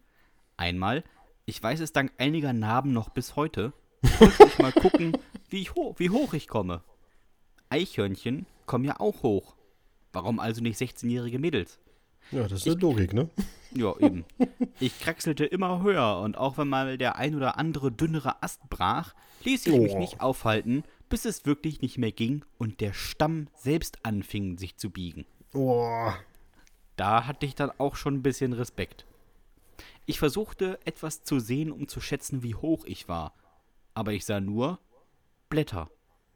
Einmal, ich weiß es dank einiger Narben noch bis heute, wollte ich mal gucken, wie, ich ho wie hoch ich komme. Eichhörnchen kommen ja auch hoch. Warum also nicht 16-jährige Mädels? Ja, das ist ich, Logik, ne? Ja, eben. Ich kraxelte immer höher und auch wenn mal der ein oder andere dünnere Ast brach, ließ ich oh. mich nicht aufhalten, bis es wirklich nicht mehr ging und der Stamm selbst anfing, sich zu biegen. Oh. Da hatte ich dann auch schon ein bisschen Respekt. Ich versuchte etwas zu sehen, um zu schätzen, wie hoch ich war. Aber ich sah nur Blätter.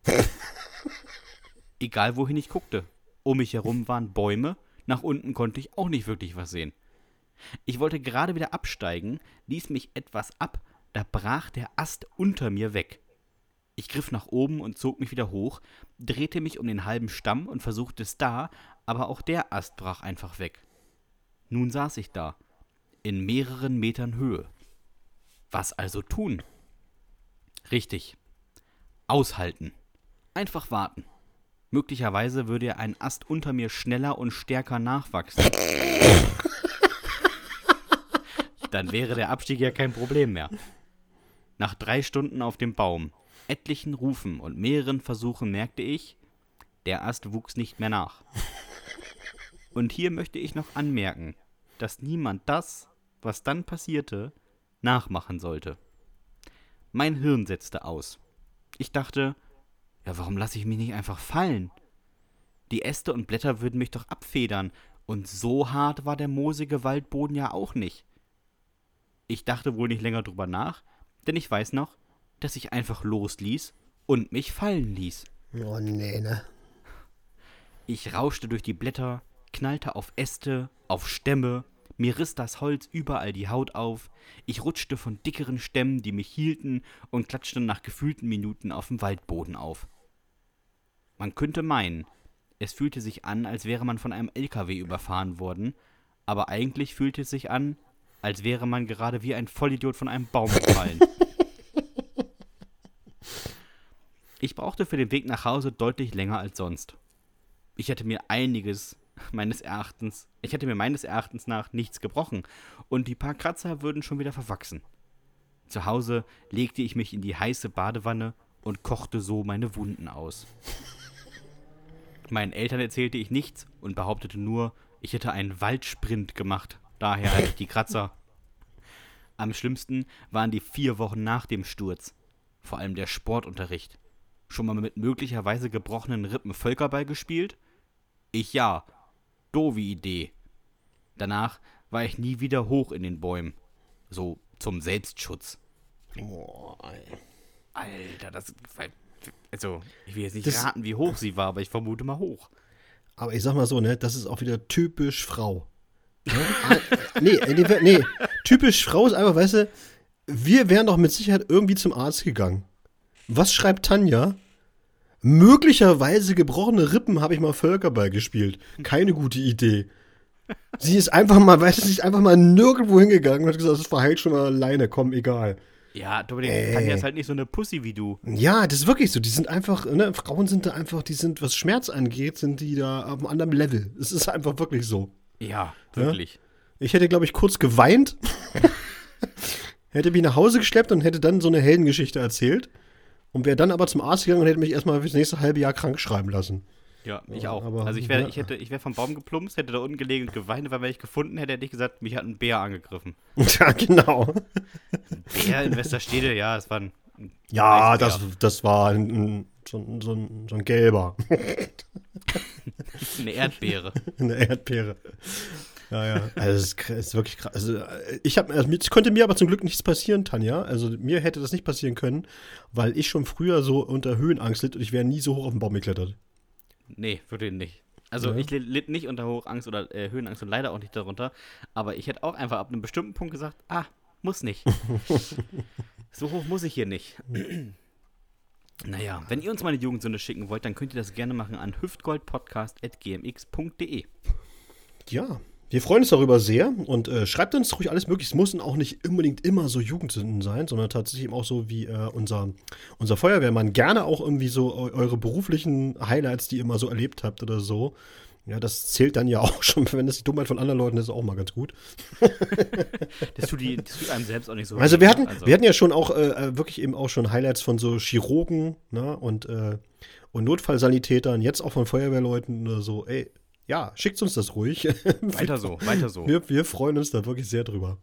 Egal wohin ich guckte. Um mich herum waren Bäume, nach unten konnte ich auch nicht wirklich was sehen. Ich wollte gerade wieder absteigen, ließ mich etwas ab, da brach der Ast unter mir weg. Ich griff nach oben und zog mich wieder hoch, drehte mich um den halben Stamm und versuchte es da, aber auch der Ast brach einfach weg. Nun saß ich da, in mehreren Metern Höhe. Was also tun? Richtig. Aushalten. Einfach warten. Möglicherweise würde ein Ast unter mir schneller und stärker nachwachsen. Dann wäre der Abstieg ja kein Problem mehr. Nach drei Stunden auf dem Baum, etlichen Rufen und mehreren Versuchen merkte ich, der Ast wuchs nicht mehr nach. Und hier möchte ich noch anmerken, dass niemand das, was dann passierte, nachmachen sollte. Mein Hirn setzte aus. Ich dachte, ja, warum lasse ich mich nicht einfach fallen? Die Äste und Blätter würden mich doch abfedern, und so hart war der moosige Waldboden ja auch nicht. Ich dachte wohl nicht länger drüber nach, denn ich weiß noch, dass ich einfach losließ und mich fallen ließ. Oh nee, ne? Ich rauschte durch die Blätter, knallte auf Äste, auf Stämme, mir riss das Holz überall die Haut auf, ich rutschte von dickeren Stämmen, die mich hielten, und klatschte nach gefühlten Minuten auf dem Waldboden auf. Man könnte meinen, es fühlte sich an, als wäre man von einem LKW überfahren worden, aber eigentlich fühlte es sich an, als wäre man gerade wie ein Vollidiot von einem Baum gefallen. ich brauchte für den Weg nach Hause deutlich länger als sonst. Ich hätte mir einiges meines Erachtens, ich hätte mir meines Erachtens nach nichts gebrochen und die paar Kratzer würden schon wieder verwachsen. Zu Hause legte ich mich in die heiße Badewanne und kochte so meine Wunden aus. Meinen Eltern erzählte ich nichts und behauptete nur, ich hätte einen Waldsprint gemacht. Daher hatte ich die Kratzer. Am schlimmsten waren die vier Wochen nach dem Sturz. Vor allem der Sportunterricht. Schon mal mit möglicherweise gebrochenen Rippen Völkerball gespielt? Ich ja. Doofe Idee. Danach war ich nie wieder hoch in den Bäumen. So zum Selbstschutz. Boah. Alter, das. Also, ich will jetzt nicht das, raten, wie hoch sie war, aber ich vermute mal hoch. Aber ich sag mal so, ne, das ist auch wieder typisch Frau. Ne? Ah, nee, nee, nee, typisch Frau ist einfach, weißt du, wir wären doch mit Sicherheit irgendwie zum Arzt gegangen. Was schreibt Tanja? Möglicherweise gebrochene Rippen habe ich mal Völkerball gespielt. Keine gute Idee. Sie ist einfach mal, weißt du, sie ist einfach mal nirgendwo hingegangen und hat gesagt, das verheilt schon mal alleine, komm, egal. Ja, Dominik. Tanja ist halt nicht so eine Pussy wie du. Ja, das ist wirklich so. Die sind einfach, ne, Frauen sind da einfach, die sind, was Schmerz angeht, sind die da auf einem anderen Level. Es ist einfach wirklich so. Ja, wirklich. Ja? Ich hätte, glaube ich, kurz geweint, hätte mich nach Hause geschleppt und hätte dann so eine Heldengeschichte erzählt und wäre dann aber zum Arzt gegangen und hätte mich erstmal fürs nächste halbe Jahr krank schreiben lassen. Ja, ich auch. Aber, also ich wäre ich ich wär vom Baum geplumpst, hätte da unten gelegen und geweint, weil wenn ich gefunden hätte, hätte ich gesagt, mich hat ein Bär angegriffen. Ja, genau. Bär in Westerstede, ja, es war ein. Ja, das, das war ein, ein, so, ein, so, ein, so ein gelber. Eine Erdbeere. Eine Erdbeere. Ja, ja. Also es ist, ist, wirklich krass. Also ich habe, also, es konnte mir aber zum Glück nichts passieren, Tanja. Also mir hätte das nicht passieren können, weil ich schon früher so unter Höhenangst litt und ich wäre nie so hoch auf den Baum geklettert. Nee, würde nicht. Also ja. ich litt nicht unter Hochangst oder äh, Höhenangst und leider auch nicht darunter. Aber ich hätte auch einfach ab einem bestimmten Punkt gesagt, ah, muss nicht. so hoch muss ich hier nicht. naja, wenn ihr uns mal eine Jugendsünde schicken wollt, dann könnt ihr das gerne machen an hüftgoldpodcast.gmx.de. Ja, wir freuen uns darüber sehr und äh, schreibt uns ruhig alles möglich. Es müssen auch nicht unbedingt immer so Jugendsünden sein, sondern tatsächlich eben auch so wie äh, unser, unser Feuerwehrmann. Gerne auch irgendwie so eure beruflichen Highlights, die ihr immer so erlebt habt oder so. Ja, das zählt dann ja auch schon, wenn das die Dummheit von anderen Leuten ist, auch mal ganz gut. das, tut die, das tut einem selbst auch nicht so. Also wir hatten, also. wir hatten ja schon auch äh, äh, wirklich eben auch schon Highlights von so Chirurgen ne, und, äh, und Notfallsanitätern, jetzt auch von Feuerwehrleuten oder so. Ey, ja, schickt uns das ruhig. Weiter so, weiter so. Wir, wir freuen uns da wirklich sehr drüber.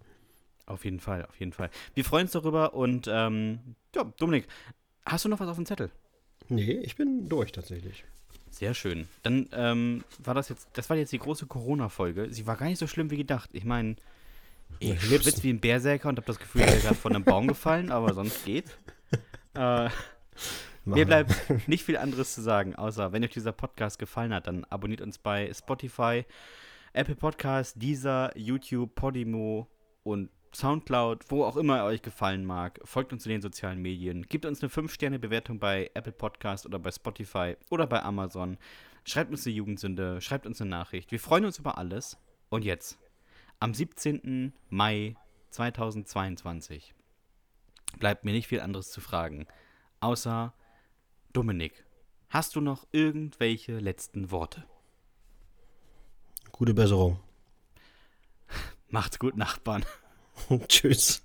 Auf jeden Fall, auf jeden Fall. Wir freuen uns darüber und ähm, ja, Dominik, hast du noch was auf dem Zettel? Nee, ich bin durch tatsächlich. Sehr schön. Dann ähm, war das jetzt, das war jetzt die große Corona-Folge. Sie war gar nicht so schlimm wie gedacht. Ich meine, ich schwitze wie ein Bärsäker und habe das Gefühl, ich wäre von einem Baum gefallen, aber sonst geht. Äh, mir bleibt nicht viel anderes zu sagen, außer wenn euch dieser Podcast gefallen hat, dann abonniert uns bei Spotify, Apple Podcasts, Deezer, YouTube, Podimo und Soundcloud, wo auch immer er euch gefallen mag. Folgt uns in den sozialen Medien. Gebt uns eine 5-Sterne-Bewertung bei Apple Podcast oder bei Spotify oder bei Amazon. Schreibt uns eine Jugendsünde, schreibt uns eine Nachricht. Wir freuen uns über alles. Und jetzt, am 17. Mai 2022, bleibt mir nicht viel anderes zu fragen, außer Dominik, hast du noch irgendwelche letzten Worte? Gute Besserung. Macht's gut, Nachbarn. Tschüss.